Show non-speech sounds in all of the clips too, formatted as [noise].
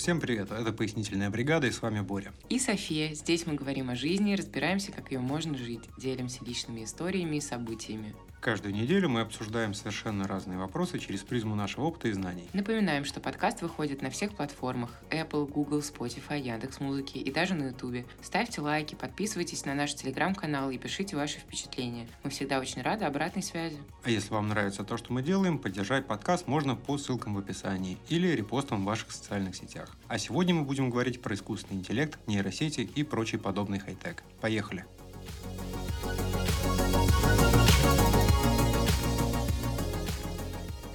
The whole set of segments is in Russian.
Всем привет, это «Пояснительная бригада» и с вами Боря. И София. Здесь мы говорим о жизни, разбираемся, как ее можно жить, делимся личными историями и событиями. Каждую неделю мы обсуждаем совершенно разные вопросы через призму нашего опыта и знаний. Напоминаем, что подкаст выходит на всех платформах Apple, Google, Spotify, Яндекс Музыки и даже на YouTube. Ставьте лайки, подписывайтесь на наш телеграм-канал и пишите ваши впечатления. Мы всегда очень рады обратной связи. А если вам нравится то, что мы делаем, поддержать подкаст можно по ссылкам в описании или репостам в ваших социальных сетях. А сегодня мы будем говорить про искусственный интеллект, нейросети и прочий подобный хай-тек. Поехали!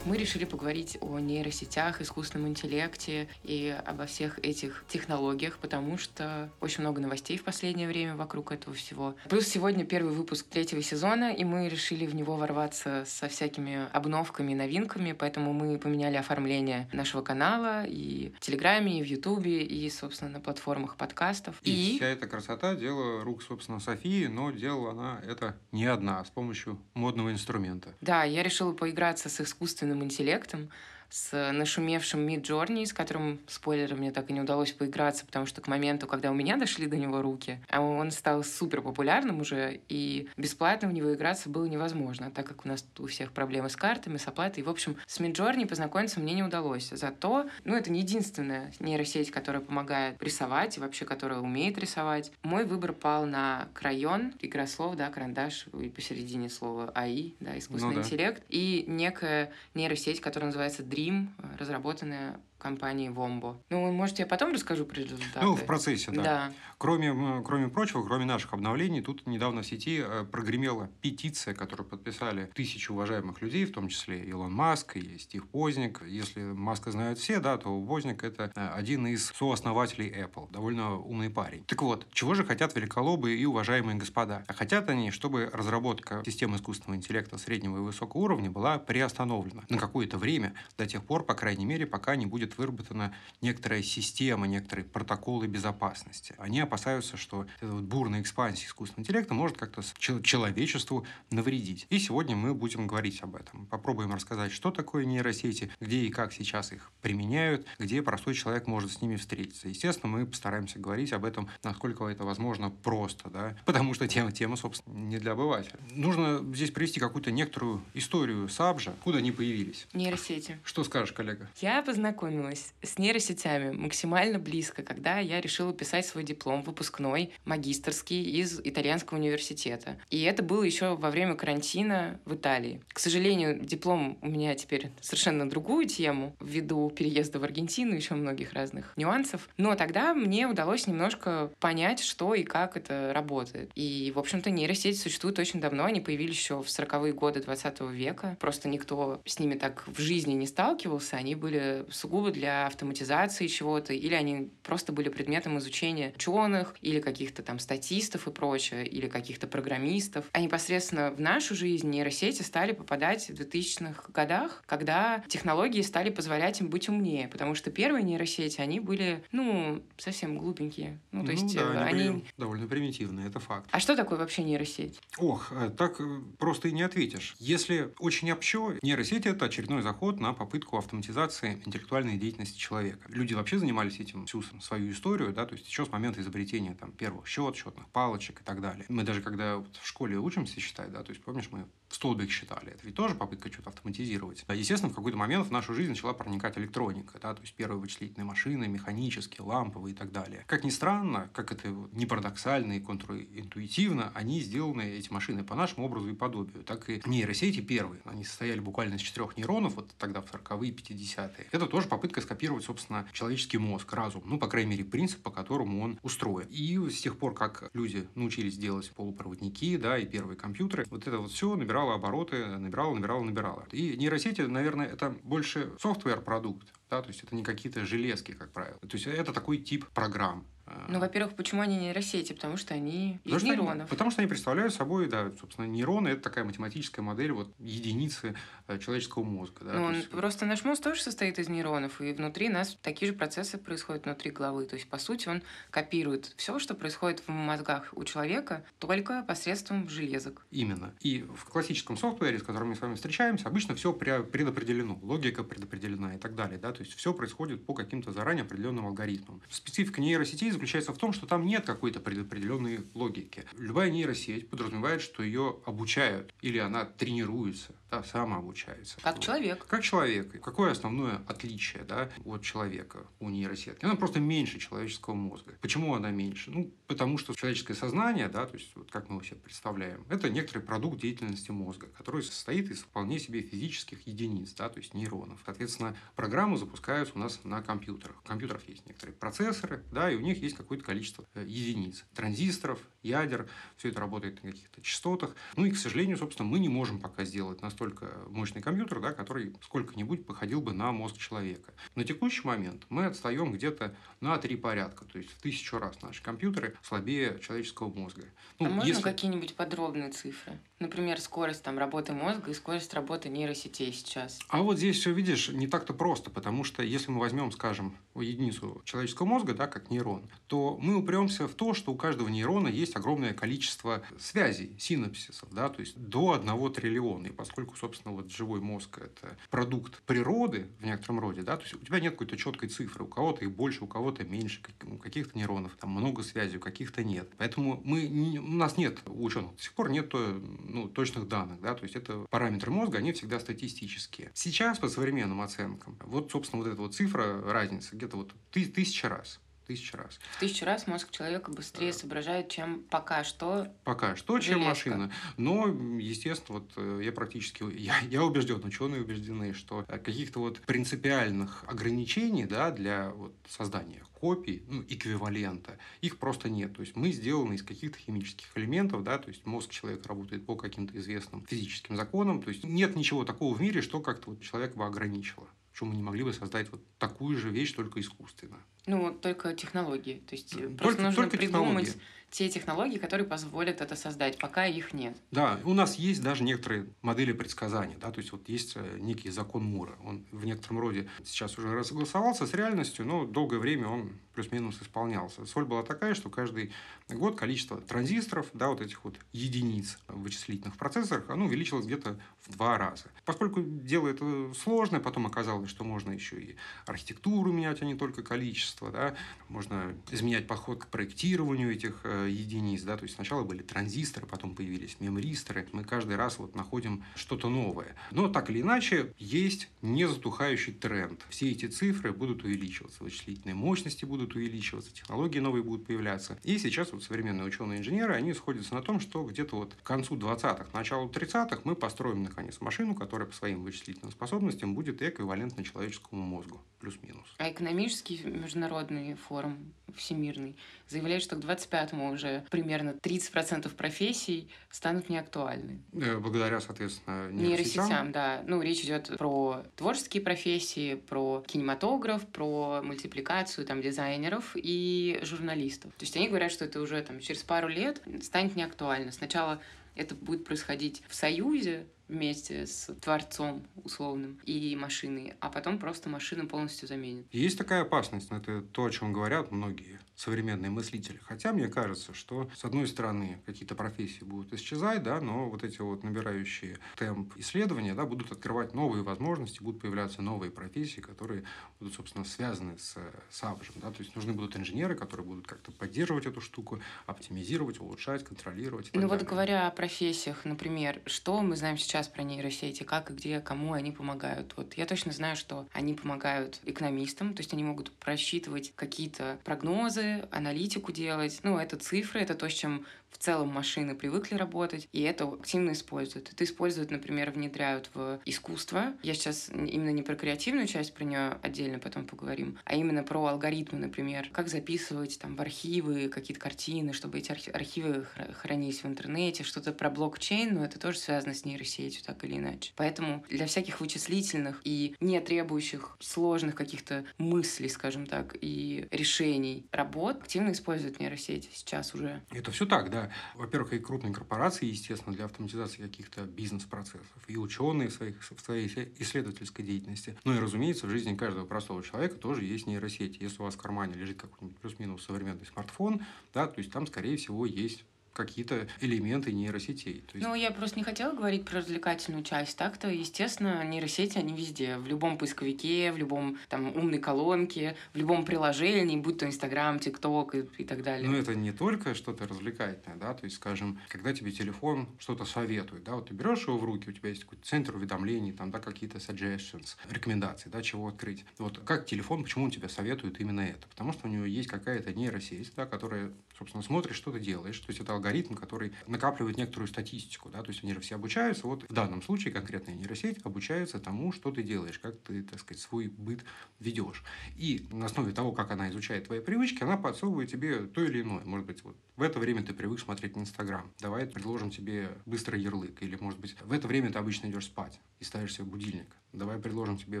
Мы решили поговорить о нейросетях, искусственном интеллекте и обо всех этих технологиях, потому что очень много новостей в последнее время вокруг этого всего. Плюс сегодня первый выпуск третьего сезона, и мы решили в него ворваться со всякими обновками, новинками, поэтому мы поменяли оформление нашего канала и в Телеграме, и в Ютубе, и, собственно, на платформах подкастов. И, и вся эта красота — дело рук, собственно, Софии, но делала она это не одна, а с помощью модного инструмента. Да, я решила поиграться с искусственным искусственным интеллектом, с нашумевшим Mid Journey, с которым, спойлером, мне так и не удалось поиграться, потому что к моменту, когда у меня [laughs] дошли до него руки, а он стал супер популярным уже, и бесплатно в него играться было невозможно, так как у нас у всех проблемы с картами, с оплатой. И, в общем, с Mid Journey познакомиться мне не удалось. Зато, ну, это не единственная нейросеть, которая помогает рисовать и вообще, которая умеет рисовать. Мой выбор пал на крайон, игра слов, да, карандаш, и посередине слова АИ, да, искусственный ну, да. интеллект, и некая нейросеть, которая называется Dream Steam, разработанная компании Вомбо. Ну, может, я потом расскажу про результаты? Ну, в процессе, да. да. Кроме, кроме прочего, кроме наших обновлений, тут недавно в сети э, прогремела петиция, которую подписали тысячи уважаемых людей, в том числе Илон Маск и Стив Позник. Если Маска знают все, да, то Позник – это э, один из сооснователей Apple, довольно умный парень. Так вот, чего же хотят великолобы и уважаемые господа? А хотят они, чтобы разработка системы искусственного интеллекта среднего и высокого уровня была приостановлена на какое-то время, до тех пор, по крайней мере, пока не будет выработана некоторая система, некоторые протоколы безопасности. Они опасаются, что эта вот бурная экспансия искусственного интеллекта может как-то человечеству навредить. И сегодня мы будем говорить об этом. Попробуем рассказать, что такое нейросети, где и как сейчас их применяют, где простой человек может с ними встретиться. Естественно, мы постараемся говорить об этом, насколько это возможно, просто, да, потому что тема, тема, собственно, не для обывателя. Нужно здесь привести какую-то некоторую историю Сабжа, куда они появились. Нейросети. Что скажешь, коллега? Я познакомилась познакомилась с нейросетями максимально близко, когда я решила писать свой диплом выпускной, магистрский из итальянского университета. И это было еще во время карантина в Италии. К сожалению, диплом у меня теперь совершенно другую тему, ввиду переезда в Аргентину, еще многих разных нюансов. Но тогда мне удалось немножко понять, что и как это работает. И, в общем-то, нейросети существуют очень давно, они появились еще в 40-е годы 20 века. Просто никто с ними так в жизни не сталкивался, они были сугубо для автоматизации чего-то, или они просто были предметом изучения ученых, или каких-то там статистов и прочее, или каких-то программистов. А непосредственно в нашу жизнь нейросети стали попадать в 2000-х годах, когда технологии стали позволять им быть умнее, потому что первые нейросети, они были, ну, совсем глупенькие. Ну, то ну, есть да, они... они... довольно примитивные, это факт. А что такое вообще нейросеть? Ох, э, так э, просто и не ответишь. Если очень общо, нейросеть – это очередной заход на попытку автоматизации интеллектуальной деятельности человека. Люди вообще занимались этим всю свою историю, да, то есть еще с момента изобретения там, первых счет, счетных палочек и так далее. Мы даже когда вот в школе учимся считать, да, то есть помнишь, мы столбик считали. Это ведь тоже попытка что-то автоматизировать. Естественно, в какой-то момент в нашу жизнь начала проникать электроника, да, то есть первые вычислительные машины, механические, ламповые и так далее. Как ни странно, как это не парадоксально и контринтуитивно, они сделаны, эти машины, по нашему образу и подобию. Так и нейросети первые, они состояли буквально из четырех нейронов, вот тогда в 40-е, 50-е. Это тоже попытка скопировать, собственно, человеческий мозг, разум, ну, по крайней мере, принцип, по которому он устроен. И с тех пор, как люди научились делать полупроводники, да, и первые компьютеры, вот это вот все набирало набирала обороты, набирала, набирала, набирала. И нейросети, наверное, это больше софтвер-продукт, да, то есть это не какие-то железки, как правило. То есть это такой тип программ. Ну, во-первых, почему они нейросети? Потому что они Потому из что они- нейронов. потому что они представляют собой, да, собственно, нейроны это такая математическая модель вот единицы человеческого мозга. Да, Ну, есть, просто наш мозг тоже состоит из нейронов, и внутри нас такие же процессы происходят внутри головы. То есть, по сути, он копирует все, что происходит в мозгах у человека, только посредством железок. Именно. И в классическом софтвере, с которым мы с вами встречаемся, обычно все предопределено, логика предопределена и так далее. Да? То есть все происходит по каким-то заранее определенным алгоритмам. Специфика нейросетей заключается в том, что там нет какой-то предопределенной логики. Любая нейросеть подразумевает, что ее обучают или она тренируется, да, самообучается. Как Вот. человек. Как человек. Какое основное отличие да, от человека у нейросетки? Она просто меньше человеческого мозга. Почему она меньше? Ну, потому что человеческое сознание, да, то есть вот как мы его себе представляем, это некоторый продукт деятельности мозга, который состоит из вполне себе физических единиц, да, то есть нейронов. Соответственно, программы запускаются у нас на компьютерах. У компьютеров есть некоторые процессоры, да, и у них есть какое-то количество э, единиц. Транзисторов, ядер, все это работает на каких-то частотах. Ну и, к сожалению, собственно, мы не можем пока сделать настолько мощный компьютер, да, который сколько-нибудь походил бы на мозг человека. На текущий момент мы отстаем где-то на три порядка, то есть в тысячу раз наши компьютеры слабее человеческого мозга. Ну, а можно если- какие-нибудь подробные цифры? Например, скорость там, работы мозга и скорость работы нейросетей сейчас. А вот здесь все, видишь, не так-то просто, потому что если мы возьмем, скажем, единицу человеческого мозга, да, как нейрон, то мы упремся в то, что у каждого нейрона есть огромное количество связей, синапсисов, да, то есть до одного триллиона. И поскольку, собственно, вот живой мозг – это продукт природы в некотором роде, да, то есть у тебя нет какой-то четкой цифры, у кого-то их больше, у кого-то меньше, у каких-то нейронов там много связей, у каких-то нет. Поэтому мы, у нас нет, у ученых до сих пор нет ну, точных данных, да, то есть это параметры мозга, они всегда статистические. Сейчас по современным оценкам, вот, собственно, вот эта вот цифра, разница, где-то вот ты- тысяча раз. Тысяча раз. В тысячу раз мозг человека быстрее Да. соображает, чем пока что. Пока что, чем Железка. машина. Но, естественно, вот э, я практически, [laughs] я, я убежден, ученые убеждены, что э, каких-то вот принципиальных ограничений, да, для вот создания копий, ну, эквивалента, их просто нет. То есть мы сделаны из каких-то химических элементов, да, то есть мозг человека работает по каким-то известным физическим законам. То есть нет ничего такого в мире, что как-то вот человека бы ограничило. Что мы не могли бы создать вот такую же вещь, только искусственно. Ну, только технологии. То есть Только- просто нужно только придумать технологии. Те технологии, которые позволят это создать, пока их нет. Да, у нас есть даже некоторые модели предсказания, да, то есть вот есть э, некий закон Мура. Он в некотором роде сейчас уже согласовался с реальностью, но долгое время он плюс-минус исполнялся. Соль была такая, что каждый год количество транзисторов, да, вот этих вот единиц в вычислительных процессорах, оно увеличилось где-то в два раза. Поскольку дело это сложное, потом оказалось, что можно еще и архитектуру менять, а не только количество, да, можно изменять подход к проектированию этих э, единиц, да, то есть сначала были транзисторы, потом появились мемористоры, мы каждый раз вот находим что-то новое. Но так или иначе, есть незатухающий тренд. Все эти цифры будут увеличиваться, вычислительные мощности будут увеличиваться, технологии новые будут появляться. И сейчас вот современные ученые-инженеры, они сходятся на том, что где-то вот к концу 20-х, началу 30-х мы построим, наконец, машину, которая по своим вычислительным способностям будет эквивалентна человеческому мозгу, плюс-минус. А экономический международный форум всемирный заявляет, что к 25-му уже примерно 30% профессий станут неактуальны. Э, Благодаря, соответственно, нейросетям. Нейросетям, да. Ну, речь идет про творческие профессии, про кинематограф, про мультипликацию там, дизайнеров и журналистов. То есть они говорят, что это уже там, через пару лет станет неактуально. Сначала это будет происходить в союзе вместе с творцом условным и машиной, а потом просто машина полностью заменит. Есть такая опасность, но это то, о чем говорят многие современные мыслители. Хотя мне кажется, что, с одной стороны, какие-то профессии будут исчезать, да, но вот эти вот набирающие темп исследования да, будут открывать новые возможности, будут появляться новые профессии, которые будут, собственно, связаны с сабжем. Да? То есть нужны будут инженеры, которые будут как-то поддерживать эту штуку, оптимизировать, улучшать, контролировать. Ну вот говоря о профессиях, например, что мы знаем сейчас про нейросети, как и где, кому они помогают? Вот я точно знаю, что они помогают экономистам, то есть они могут просчитывать какие-то прогнозы, аналитику делать. Ну, это цифры, это то, с чем в целом машины привыкли работать, и это активно используют. Это используют, например, внедряют в искусство. Я сейчас именно не про креативную часть, про нее отдельно потом поговорим, а именно про алгоритмы, например, как записывать там в архивы какие-то картины, чтобы эти архи- архивы хра- хранились в интернете, что-то про блокчейн, но это тоже связано с нейросетью, так или иначе. Поэтому для всяких вычислительных и не требующих сложных каких-то мыслей, скажем так, и решений работ активно используют нейросети сейчас уже. Это все так, да. Во-первых, и крупные корпорации, естественно, для автоматизации каких-то бизнес-процессов, и ученые в, своих, в своей исследовательской деятельности. Ну и, разумеется, в жизни каждого простого человека тоже есть нейросети. Если у вас в кармане лежит какой-нибудь плюс-минус современный смартфон, да, то есть там, скорее всего, есть какие-то элементы нейросетей. То есть... Ну, я просто не хотела говорить про развлекательную часть. Так-то, естественно, нейросети, они везде. В любом поисковике, в любом там умной колонке, в любом приложении, будь то Инстаграм, ТикТок и, и так далее. Но это не только что-то развлекательное, да, то есть, скажем, когда тебе телефон что-то советует, да, вот ты берешь его в руки, у тебя есть какой-то центр уведомлений, там, да, какие-то suggestions, рекомендации, да, чего открыть. Вот как телефон, почему он тебе советует именно это? Потому что у него есть какая-то нейросеть, да, которая собственно, смотришь, что ты делаешь. То есть это алгоритм, который накапливает некоторую статистику. Да? То есть они же все обучаются. Вот в данном случае конкретная нейросеть обучается тому, что ты делаешь, как ты, так сказать, свой быт ведешь. И на основе того, как она изучает твои привычки, она подсовывает тебе то или иное. Может быть, вот в это время ты привык смотреть Инстаграм. Давай предложим тебе быстрый ярлык. Или, может быть, в это время ты обычно идешь спать и ставишь себе будильник. Давай предложим тебе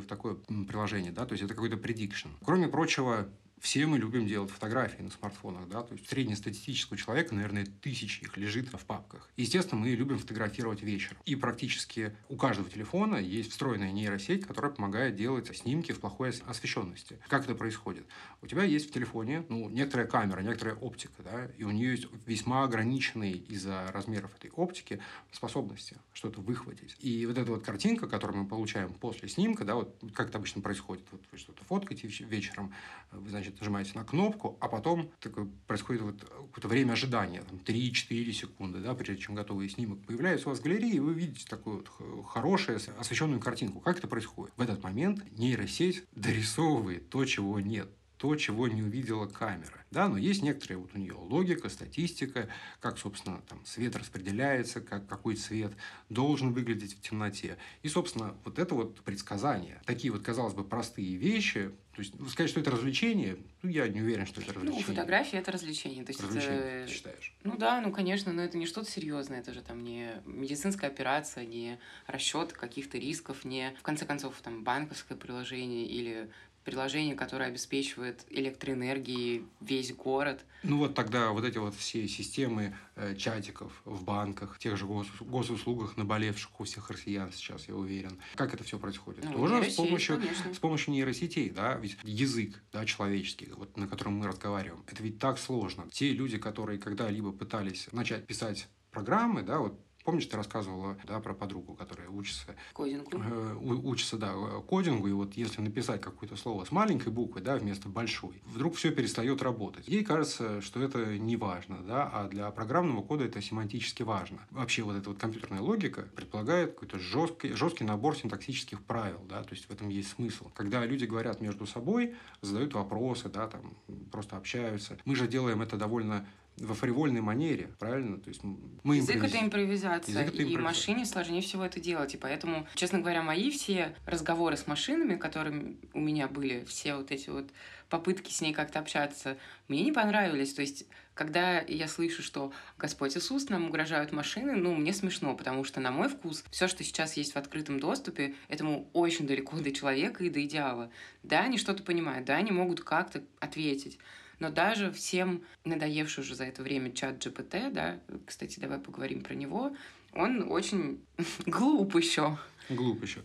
в такое приложение, да, то есть это какой-то предикшн. Кроме прочего, все мы любим делать фотографии на смартфонах, да, то есть среднестатистического человека, наверное, тысячи их лежит в папках. Естественно, мы любим фотографировать вечером. И практически у каждого телефона есть встроенная нейросеть, которая помогает делать снимки в плохой освещенности. Как это происходит? У тебя есть в телефоне, ну, некоторая камера, некоторая оптика, да, и у нее есть весьма ограниченные из-за размеров этой оптики способности что-то выхватить. И вот эта вот картинка, которую мы получаем после снимка, да, вот как это обычно происходит, вот вы что-то фоткаете вечером, вы, значит, значит, нажимаете на кнопку, а потом такое происходит вот какое-то время ожидания, там, 3-4 секунды, да, прежде чем готовый снимок появляется у вас в галерее, и вы видите такую вот хорошую освещенную картинку. Как это происходит? В этот момент нейросеть дорисовывает то, чего нет то, чего не увидела камера. Да, но есть некоторая вот у нее логика, статистика, как, собственно, там свет распределяется, как, какой цвет должен выглядеть в темноте. И, собственно, вот это вот предсказание. Такие вот, казалось бы, простые вещи, то есть сказать, что это развлечение, ну, я не уверен, что это развлечение. Ну, фотография – это развлечение. То есть развлечение, это... ты считаешь? Ну да, ну, конечно, но это не что-то серьезное. Это же там не медицинская операция, не расчет каких-то рисков, не, в конце концов, там, банковское приложение или приложение, которое обеспечивает электроэнергией весь город. Ну вот тогда вот эти вот все системы э, чатиков в банках, тех же гос, госуслугах, наболевших у всех россиян сейчас, я уверен. Как это все происходит? Ну, Тоже нейросеть, с помощью, конечно. с помощью нейросетей, да, ведь язык, да, человеческий, вот на котором мы разговариваем, это ведь так сложно. Те люди, которые когда-либо пытались начать писать программы, да, вот Помнишь, ты рассказывала да, про подругу, которая учится... Кодингу. Э, учится, да, кодингу, и вот если написать какое-то слово с маленькой буквы, да, вместо большой, вдруг все перестает работать. Ей кажется, что это не важно, да, а для программного кода это семантически важно. Вообще вот эта вот компьютерная логика предполагает какой-то жесткий, жесткий набор синтаксических правил, да, то есть в этом есть смысл. Когда люди говорят между собой, задают вопросы, да, там просто общаются. Мы же делаем это довольно во фривольной манере, правильно? То есть мы Язык импровиз... это импровизация, Язык это и машине сложнее всего это делать. И поэтому, честно говоря, мои все разговоры с машинами, которые у меня были, все вот эти вот попытки с ней как-то общаться, мне не понравились. То есть, когда я слышу, что Господь Иисус нам угрожают машины, ну, мне смешно, потому что, на мой вкус, все, что сейчас есть в открытом доступе, этому очень далеко до человека и до идеала. Да, они что-то понимают, да, они могут как-то ответить, но даже всем надоевший уже за это время чат GPT, да, кстати, давай поговорим про него, он очень [laughs] глуп еще. Глуп еще.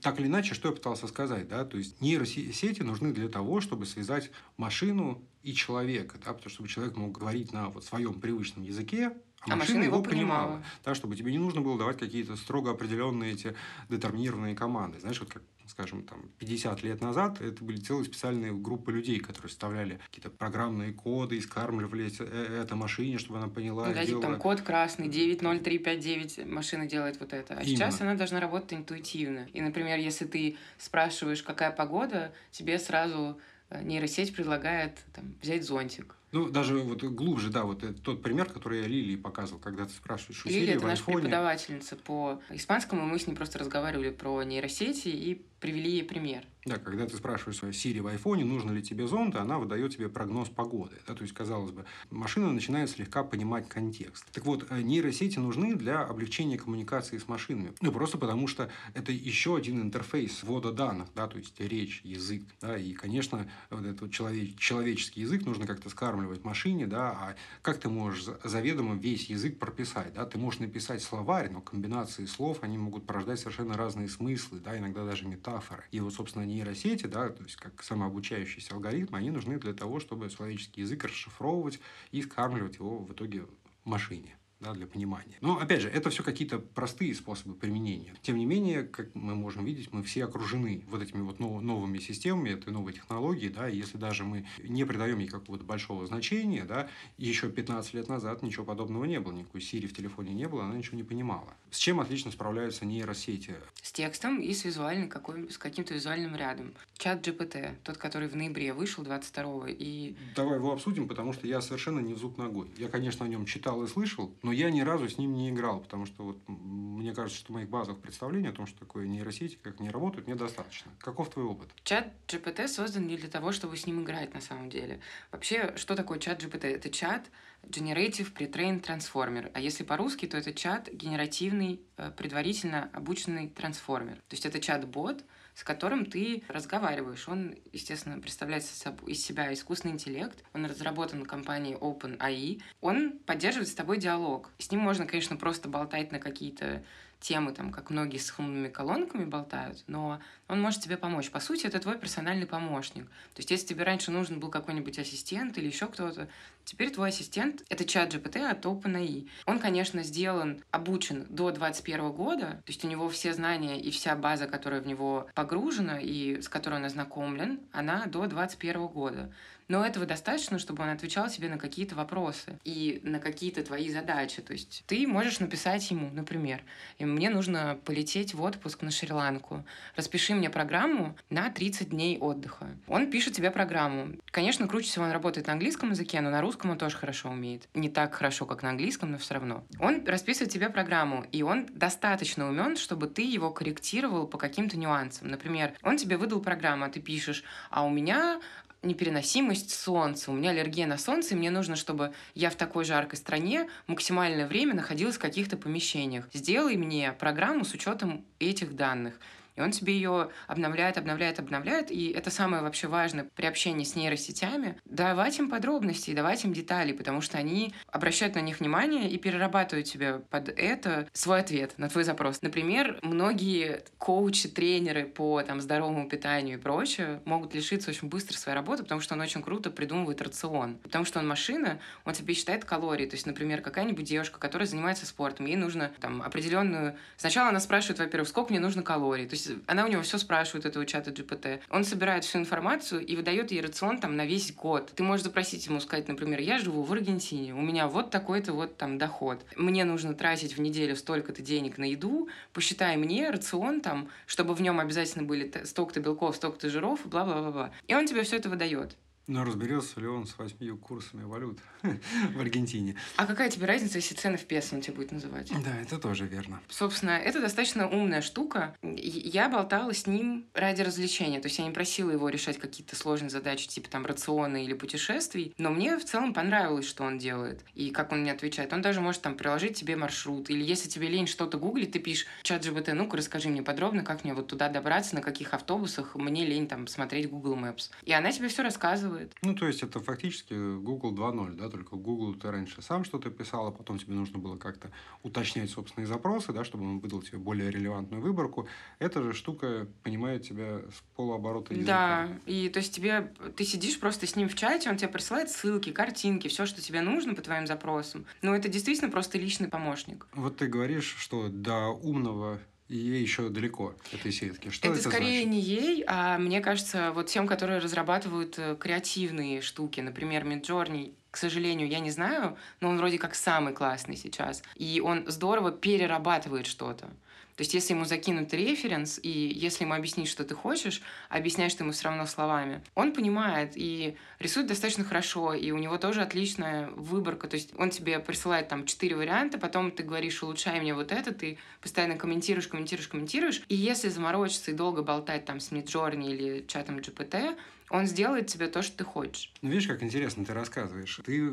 Так или иначе, что я пытался сказать, да, то есть нейросети нужны для того, чтобы связать машину и человека, да, потому что чтобы человек мог говорить на вот своем привычном языке, а, а машина его понимала. понимала. Да, чтобы тебе не нужно было давать какие-то строго определенные эти детерминированные команды. Знаешь, вот как скажем, там, 50 лет назад, это были целые специальные группы людей, которые составляли какие-то программные коды, искармливали это, это машине, чтобы она поняла. Ну, да, типа, там код красный, 90359, машина делает вот это. А Именно. сейчас она должна работать интуитивно. И, например, если ты спрашиваешь, какая погода, тебе сразу э, нейросеть предлагает там, взять зонтик. Ну, даже вот глубже, да, вот тот пример, который я Лилии показывал, когда ты спрашиваешь у Лилия – это наша преподавательница по испанскому, мы с ней просто разговаривали про нейросети и привели ей пример. Да, когда ты спрашиваешь свою Siri в айфоне, нужно ли тебе зонт, она выдает тебе прогноз погоды. Да, то есть, казалось бы, машина начинает слегка понимать контекст. Так вот, э, нейросети нужны для облегчения коммуникации с машинами. Ну, просто потому что это еще один интерфейс ввода данных, да, то есть речь, язык. Да, и, конечно, вот этот человек, человеческий язык нужно как-то скармливать машине, да, а как ты можешь заведомо весь язык прописать, да, ты можешь написать словарь, но комбинации слов, они могут порождать совершенно разные смыслы, да, иногда даже метафоры. И вот, собственно, нейросети, да, то есть как самообучающиеся алгоритмы, они нужны для того, чтобы человеческий язык расшифровывать и скармливать его в итоге машине да, для понимания. Но, опять же, это все какие-то простые способы применения. Тем не менее, как мы можем видеть, мы все окружены вот этими вот новыми системами, этой новой технологией, да, и если даже мы не придаем ей какого-то большого значения, да, еще 15 лет назад ничего подобного не было, никакой Siri в телефоне не было, она ничего не понимала. С чем отлично справляются нейросети? С текстом и с визуальным, какой, с каким-то визуальным рядом. Чат GPT, тот, который в ноябре вышел 22 и... Давай его обсудим, потому что я совершенно не в зуб ногой. Я, конечно, о нем читал и слышал, но я ни разу с ним не играл, потому что вот мне кажется, что моих базовых представлений о том, что такое нейросети, как они работают, недостаточно. Каков твой опыт? Чат GPT создан не для того, чтобы с ним играть на самом деле. Вообще, что такое чат GPT? Это чат Generative Pre-trained Transformer. А если по-русски, то это чат генеративный, э, предварительно обученный трансформер. То есть это чат-бот, с которым ты разговариваешь. Он, естественно, представляет из себя искусственный интеллект. Он разработан компанией OpenAI. Он поддерживает с тобой диалог. С ним можно, конечно, просто болтать на какие-то темы, там, как многие с умными колонками болтают, но он может тебе помочь. По сути, это твой персональный помощник. То есть, если тебе раньше нужен был какой-нибудь ассистент или еще кто-то, теперь твой ассистент — это чат GPT от OpenAI. Он, конечно, сделан, обучен до 2021 года, то есть у него все знания и вся база, которая в него погружена и с которой он ознакомлен, она до 2021 года. Но этого достаточно, чтобы он отвечал тебе на какие-то вопросы и на какие-то твои задачи. То есть ты можешь написать ему, например, мне нужно полететь в отпуск на Шри-Ланку. Распиши мне программу на 30 дней отдыха. Он пишет тебе программу. Конечно, круче всего он работает на английском языке, но на русском он тоже хорошо умеет. Не так хорошо, как на английском, но все равно. Он расписывает тебе программу, и он достаточно умен, чтобы ты его корректировал по каким-то нюансам. Например, он тебе выдал программу, а ты пишешь, а у меня непереносимость солнца. У меня аллергия на солнце, и мне нужно, чтобы я в такой жаркой стране максимальное время находилась в каких-то помещениях. Сделай мне программу с учетом этих данных. И он тебе ее обновляет, обновляет, обновляет. И это самое вообще важное при общении с нейросетями. Давать им подробности, давать им детали, потому что они обращают на них внимание и перерабатывают тебе под это свой ответ на твой запрос. Например, многие коучи, тренеры по там, здоровому питанию и прочее могут лишиться очень быстро своей работы, потому что он очень круто придумывает рацион. Потому что он машина, он тебе считает калории. То есть, например, какая-нибудь девушка, которая занимается спортом, ей нужно там определенную... Сначала она спрашивает, во-первых, сколько мне нужно калорий. То есть она у него все спрашивает, этого чата GPT. Он собирает всю информацию и выдает ей рацион там на весь год. Ты можешь запросить ему, сказать, например, я живу в Аргентине, у меня вот такой-то вот там доход. Мне нужно тратить в неделю столько-то денег на еду, посчитай мне рацион там, чтобы в нем обязательно были столько-то белков, столько-то жиров, бла-бла-бла-бла. И он тебе все это выдает. Но разберется ли он с восьмью курсами валют [laughs] в Аргентине? А какая тебе разница, если цены в песо он тебе будет называть? Да, это тоже верно. Собственно, это достаточно умная штука. Я болтала с ним ради развлечения. То есть я не просила его решать какие-то сложные задачи, типа там рациона или путешествий. Но мне в целом понравилось, что он делает. И как он мне отвечает. Он даже может там приложить тебе маршрут. Или если тебе лень что-то гуглить, ты пишешь чат GBT, ну-ка расскажи мне подробно, как мне вот туда добраться, на каких автобусах мне лень там смотреть Google Maps. И она тебе все рассказывает рассказывает. Ну, то есть, это фактически Google 2.0, да, только Google ты раньше сам что-то писал, а потом тебе нужно было как-то уточнять собственные запросы, да, чтобы он выдал тебе более релевантную выборку. Эта же штука понимает тебя с полуоборота языка. Да, и то есть тебе, ты сидишь просто с ним в чате, он тебе присылает ссылки, картинки, все, что тебе нужно по твоим запросам. Но это действительно просто личный помощник. Вот ты говоришь, что до умного и ей еще далеко этой сетки. Что это, это скорее значит? не ей, а мне кажется, вот тем, которые разрабатывают э, креативные штуки, например, Midjourney, к сожалению, я не знаю, но он вроде как самый классный сейчас. И он здорово перерабатывает что-то. То есть, если ему закинут референс, и если ему объяснить, что ты хочешь, объясняешь ты ему все равно словами, он понимает и рисует достаточно хорошо, и у него тоже отличная выборка. То есть, он тебе присылает там четыре варианта, потом ты говоришь, улучшай мне вот это, ты постоянно комментируешь, комментируешь, комментируешь. И если заморочиться и долго болтать там с Midjourney или чатом GPT, он сделает тебе то, что ты хочешь. Ну, видишь, как интересно ты рассказываешь. Ты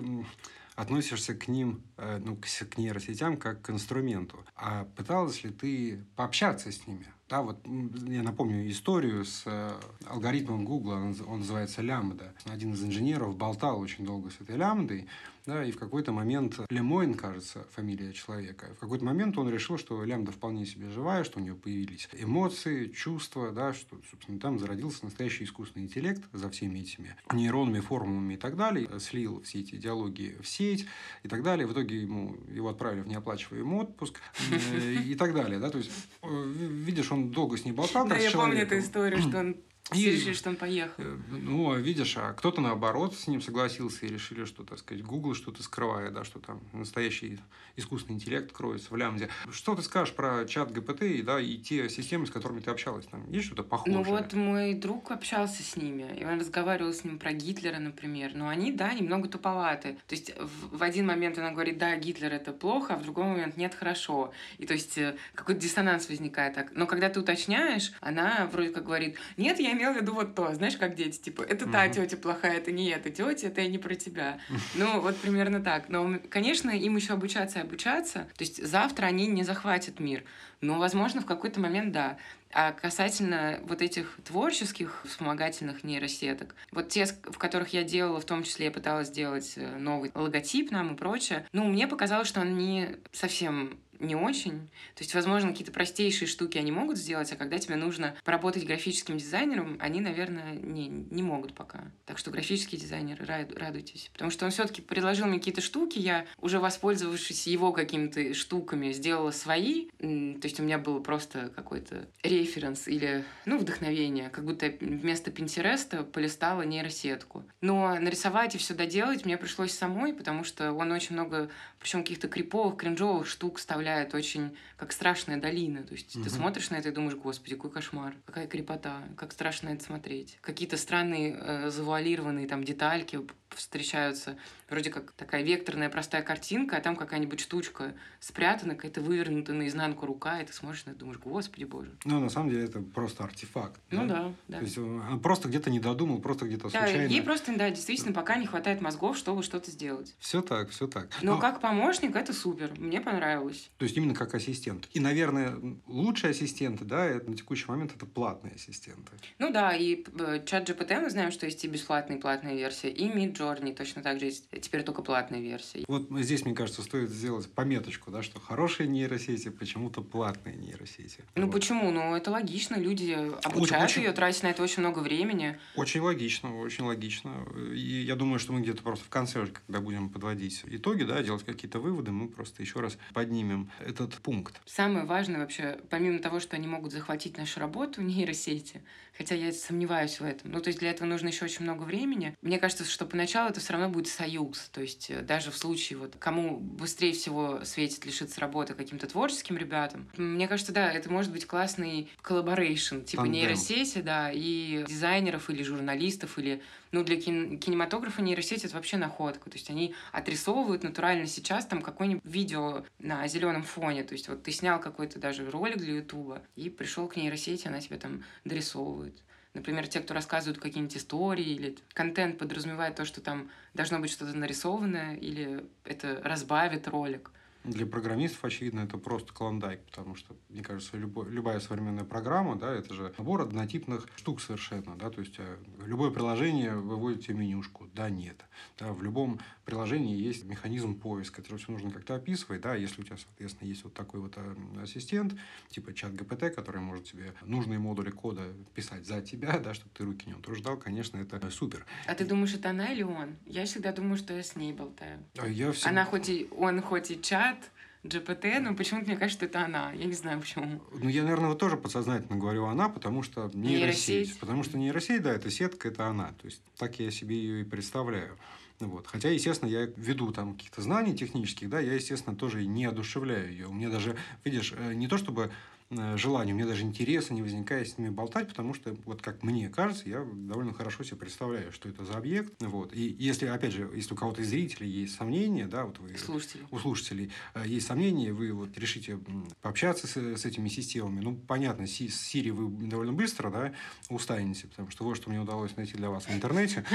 относишься к ним, э, ну, к, нейросетям как к инструменту. А пыталась ли ты пообщаться с ними? Да, вот я напомню историю с э, алгоритмом Google, он, он называется лямбда. Один из инженеров болтал очень долго с этой лямбдой, да, и в какой-то момент Лемойн, кажется, фамилия человека, в какой-то момент он решил, что лямбда вполне себе живая, что у нее появились эмоции, чувства, да, что, собственно, там зародился настоящий искусственный интеллект за всеми этими нейронными формулами и так далее, слил все эти идеологии в сеть и так далее. В итоге ему, его отправили в неоплачиваемый отпуск э, и так далее. Да? То есть, э, видишь, он долго с ней болтал. Да, я помню эту историю, что он и, решили, что он поехал. Э, ну, видишь, а кто-то наоборот с ним согласился и решили, что, так сказать, Google что-то скрывает, да, что там настоящий искусственный интеллект кроется в лямде. Что ты скажешь про чат ГПТ и, да, и те системы, с которыми ты общалась? Там есть что-то похожее? Ну вот мой друг общался с ними, и он разговаривал с ним про Гитлера, например. Но они, да, немного туповаты. То есть в, в один момент она говорит, да, Гитлер это плохо, а в другой момент нет, хорошо. И то есть э, какой-то диссонанс возникает так. Но когда ты уточняешь, она вроде как говорит, нет, я имел в виду вот то, знаешь, как дети, типа, это та тетя плохая, это не эта тетя, это не про тебя. [laughs] Ну, вот примерно так. Но, конечно, им еще обучаться и обучаться. То есть завтра они не захватят мир. Но, возможно, в какой-то момент да. А касательно вот этих творческих вспомогательных нейросеток, вот те, в которых я делала, в том числе я пыталась сделать э, новый логотип нам и прочее, ну, мне показалось, что они совсем не очень. То есть, возможно, какие-то простейшие штуки они могут сделать, а когда тебе нужно поработать графическим дизайнером, они, наверное, не, не могут пока. Так что графические дизайнеры, радуйтесь. Потому что он все-таки предложил мне какие-то штуки, я уже воспользовавшись его какими-то штуками, сделала свои. То есть у меня было просто какой-то референс или, ну, вдохновение. Как будто вместо Пинтереста полистала нейросетку. Но нарисовать и все доделать мне пришлось самой, потому что он очень много, причем каких-то криповых, кринжовых штук вставляет очень как страшная долина. То есть угу. ты смотришь на это и думаешь, господи, какой кошмар, какая крепота, как страшно это смотреть. Какие-то странные э, завуалированные там детальки встречаются вроде как такая векторная простая картинка, а там какая-нибудь штучка спрятана, какая-то вывернута наизнанку рука, и ты смотришь это думаешь, господи боже. Ну, на самом деле, это просто артефакт. Ну да, да. да. То есть он просто где-то не додумал, просто где-то да, случайно. ей просто, да, действительно, пока не хватает мозгов, чтобы что-то сделать. Все так, все так. Но, Но как помощник это супер, мне понравилось. То есть именно как ассистент. И, наверное, лучшие ассистенты, да, это, на текущий момент это платные ассистенты. Ну да, и э, чат GPT мы знаем, что есть и бесплатная, и платная версия, и Midjourney точно так же есть теперь только платная версия. Вот здесь, мне кажется, стоит сделать пометочку, да, что хорошие нейросети почему-то платные нейросети. Ну вот. почему? Ну это логично, люди обучают очень, ее, тратят на это очень много времени. Очень логично, очень логично. И я думаю, что мы где-то просто в конце, когда будем подводить итоги, да, делать какие-то выводы, мы просто еще раз поднимем этот пункт. Самое важное вообще, помимо того, что они могут захватить нашу работу, [laughs] нейросети, хотя я сомневаюсь в этом, ну то есть для этого нужно еще очень много времени. Мне кажется, что поначалу это все равно будет союз, то есть э, даже в случае, вот, кому быстрее всего светит лишиться работы каким-то творческим ребятам, мне кажется, да, это может быть классный collaboration, типа Тандем. нейросети, да, и дизайнеров или журналистов, или, ну, для кин- кинематографа нейросеть это вообще находка, то есть они отрисовывают натурально сейчас там какое-нибудь видео на зеленом фоне, то есть вот ты снял какой-то даже ролик для Ютуба и пришел к нейросети, она тебе там дорисовывает. Например, те, кто рассказывают какие-нибудь истории или контент подразумевает то, что там должно быть что-то нарисованное или это разбавит ролик. Для программистов, очевидно, это просто клондайк, потому что, мне кажется, любой, любая современная программа, да, это же набор однотипных штук совершенно, да, то есть э, любое приложение выводит тебе менюшку, да, нет. Да, в любом приложении есть механизм поиска, это все нужно как-то описывать, да, если у тебя, соответственно, есть вот такой вот э, ассистент, типа чат ГПТ, который может тебе нужные модули кода писать за тебя, да, чтобы ты руки не утруждал, конечно, это супер. А ты думаешь, это она или он? Я всегда думаю, что я с ней болтаю. А я всегда... Она хоть и, он хоть и чат, GPT, но почему-то мне кажется, что это она. Я не знаю, почему. Ну, я, наверное, вот тоже подсознательно говорю она, потому что нейросеть. нейросеть. Потому что нейросеть, да, это сетка, это она. То есть, так я себе ее и представляю. Вот. Хотя, естественно, я веду там каких-то знаний технических, да, я, естественно, тоже не одушевляю ее. У меня даже, видишь, э, не то чтобы желания, у меня даже интереса не возникает с ними болтать, потому что, вот как мне кажется, я довольно хорошо себе представляю, что это за объект. Вот. И если, опять же, если у кого-то из зрителей есть сомнения, да, вот вы, слушателей. у слушателей э, есть сомнения, вы вот решите пообщаться с, с этими системами, ну, понятно, с Siri вы довольно быстро, да, устанете, потому что вот что мне удалось найти для вас в интернете.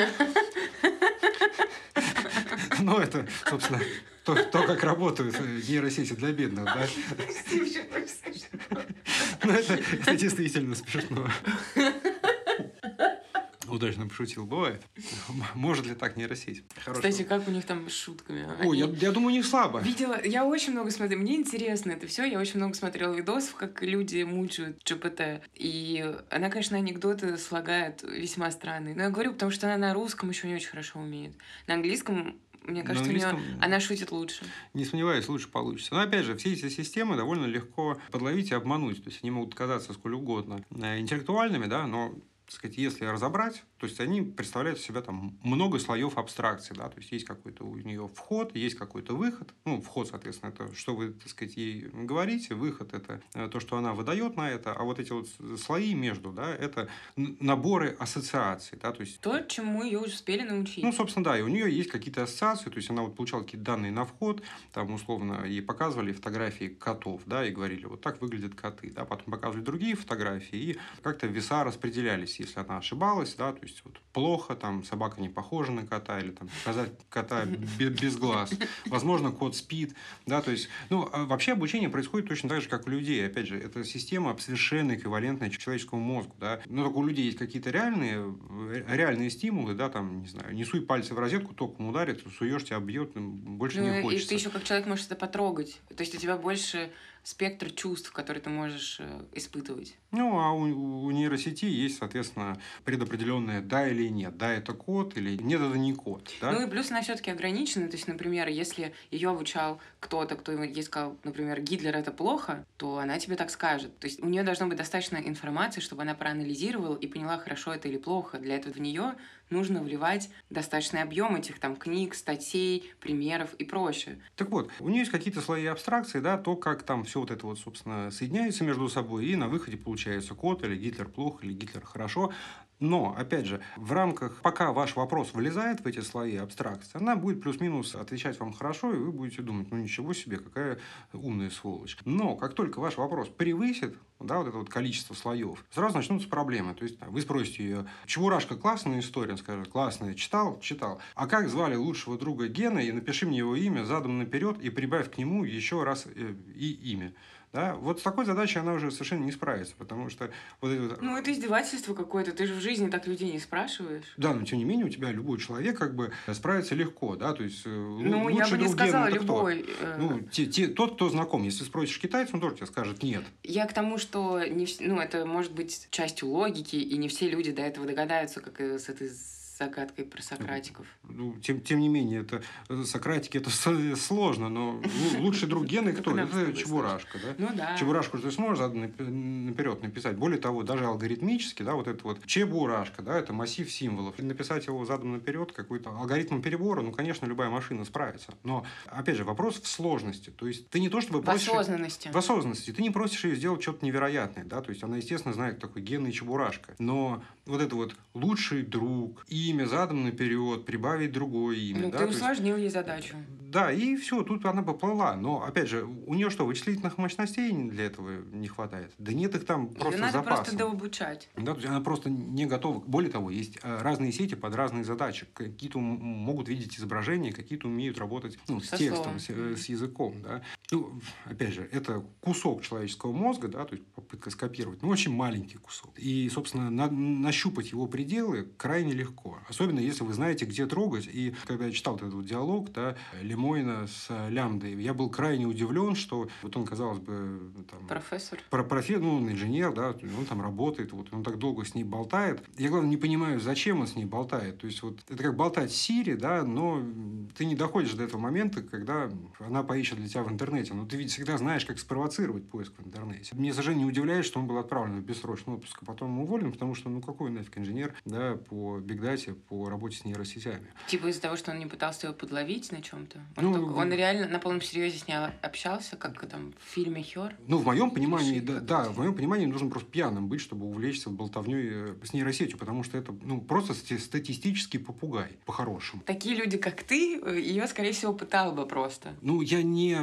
Ну, это, собственно, то, то, как работают нейросети для бедных, да? [laughs] Ну, это, это действительно смешно. Удачно пошутил, бывает. Может ли так нейросеть? Хорошего. Кстати, как у них там с шутками? О, Они... я, я думаю, у них слабо. Видела, я очень много смотрю, мне интересно это все, я очень много смотрела видосов, как люди мучают ЧПТ. И она, конечно, анекдоты слагает весьма странные. Но я говорю, потому что она на русском еще не очень хорошо умеет. На английском мне кажется, у нее она шутит лучше. Не сомневаюсь, лучше получится. Но опять же, все эти системы довольно легко подловить и обмануть. То есть они могут казаться сколь угодно э, интеллектуальными, да, но сказать, если разобрать, то есть они представляют из себя там много слоев абстракции, да, то есть есть какой-то у нее вход, есть какой-то выход, ну, вход, соответственно, это что вы, так сказать, ей говорите, выход это э, то, что она выдает на это, а вот эти вот слои между, да, это наборы ассоциаций, да, то есть... То, чему ее успели научить. Ну, собственно, да, и у нее есть какие-то ассоциации, то есть она вот получала какие-то данные на вход, там, условно, ей показывали фотографии котов, да, и говорили, вот так выглядят коты, да, потом показывали другие фотографии, и как-то веса распределялись, если она ошибалась, да, то есть вот плохо, там собака не похожа на кота, или там показать кота без глаз. Возможно, кот спит, да, то есть, ну, а вообще обучение происходит точно так же, как у людей. Опять же, это система совершенно эквивалентная человеческому мозгу, да. Но только у людей есть какие-то реальные, реальные стимулы, да, там, не знаю, не суй пальцы в розетку, током ударит, суешь, тебя бьет, больше ну, не хочется. И ты еще как человек можешь это потрогать. То есть у тебя больше спектр чувств, которые ты можешь э, испытывать. Ну, а у, у нейросети есть, соответственно, предопределенное да или нет. Да, это код или нет, это не код. Да? Ну и плюс она все-таки ограничена. То есть, например, если ее обучал кто-то, кто ей сказал, например, Гитлер это плохо, то она тебе так скажет. То есть у нее должно быть достаточно информации, чтобы она проанализировала и поняла, хорошо это или плохо. Для этого в нее нужно вливать достаточный объем этих там книг, статей, примеров и прочее. Так вот, у нее есть какие-то слои абстракции, да, то, как там все вот это вот, собственно, соединяется между собой, и на выходе получается код, или Гитлер плохо, или Гитлер хорошо. Но, опять же, в рамках, пока ваш вопрос вылезает в эти слои абстракции, она будет плюс-минус отвечать вам хорошо, и вы будете думать, ну ничего себе, какая умная сволочь. Но как только ваш вопрос превысит да, вот это вот количество слоев, сразу начнутся проблемы. То есть вы спросите ее, Чебурашка классная история? Он скажет, классная. Читал? Читал. А как звали лучшего друга Гена? И напиши мне его имя задом наперед и прибавь к нему еще раз э, и имя. Да? Вот с такой задачей она уже совершенно не справится, потому что... Вот это... Ну, это издевательство какое-то, ты же в жизни так людей не спрашиваешь. Да, но тем не менее у тебя любой человек как бы справится легко, да, то есть... Э, ну, я бы не сказала Гена, любой. Кто? Э. Ну, те, те, тот, кто знаком, если спросишь китайца, он тоже тебе скажет нет. Я к тому, что не, ну, это может быть частью логики, и не все люди до этого догадаются, как с этой загадкой про сократиков. Ну, тем, тем не менее, это э, сократики это сложно, но лучший друг Гены кто? Это Чебурашка, да? Ну да. Чебурашку ты сможешь наперед написать. Более того, даже алгоритмически, да, вот это вот Чебурашка, да, это массив символов. И написать его задом наперед какой-то алгоритм перебора, ну, конечно, любая машина справится. Но, опять же, вопрос в сложности. То есть ты не то чтобы просишь... В осознанности. В осознанности. Ты не просишь ее сделать что-то невероятное, да, то есть она, естественно, знает, такой Гена и Чебурашка. Но вот это вот лучший друг, имя задом наперед, прибавить другое имя. Ну, да? ты усложнил ей задачу. Да, и все, тут она поплыла. Но, опять же, у нее что, вычислительных мощностей для этого не хватает? Да нет их там просто Ее надо запасом. просто дообучать. Да, то есть она просто не готова. Более того, есть э, разные сети под разные задачи. Какие-то могут видеть изображения, какие-то умеют работать ну, с текстом, с, э, с языком. Да? Ну, опять же, это кусок человеческого мозга, да, то есть попытка скопировать, но очень маленький кусок. И, собственно, на, нащупать его пределы крайне легко. Особенно, если вы знаете, где трогать. И когда я читал этот диалог, да, Лемо Лемойна с Лямдой. Я был крайне удивлен, что вот он, казалось бы, там, профессор, про, профи, ну, он инженер, да, он там работает, вот он так долго с ней болтает. Я, главное, не понимаю, зачем он с ней болтает. То есть, вот это как болтать с Сири, да, но ты не доходишь до этого момента, когда она поищет для тебя в интернете. Но ты ведь всегда знаешь, как спровоцировать поиск в интернете. Мне совершенно не удивляет, что он был отправлен в бессрочный отпуск, а потом уволен, потому что, ну, какой нафиг инженер, да, по бигдате согласие по работе с нейросетями. Типа из-за того, что он не пытался его подловить на чем-то? Он, ну, только, он реально на полном серьезе с ней общался, как там в фильме Хер? Ну, в моем понимании, да, да, в моем понимании нужно просто пьяным быть, чтобы увлечься болтовней э, с нейросетью, потому что это ну, просто статистический попугай, по-хорошему. Такие люди, как ты, ее, скорее всего, пытал бы просто. Ну, я не...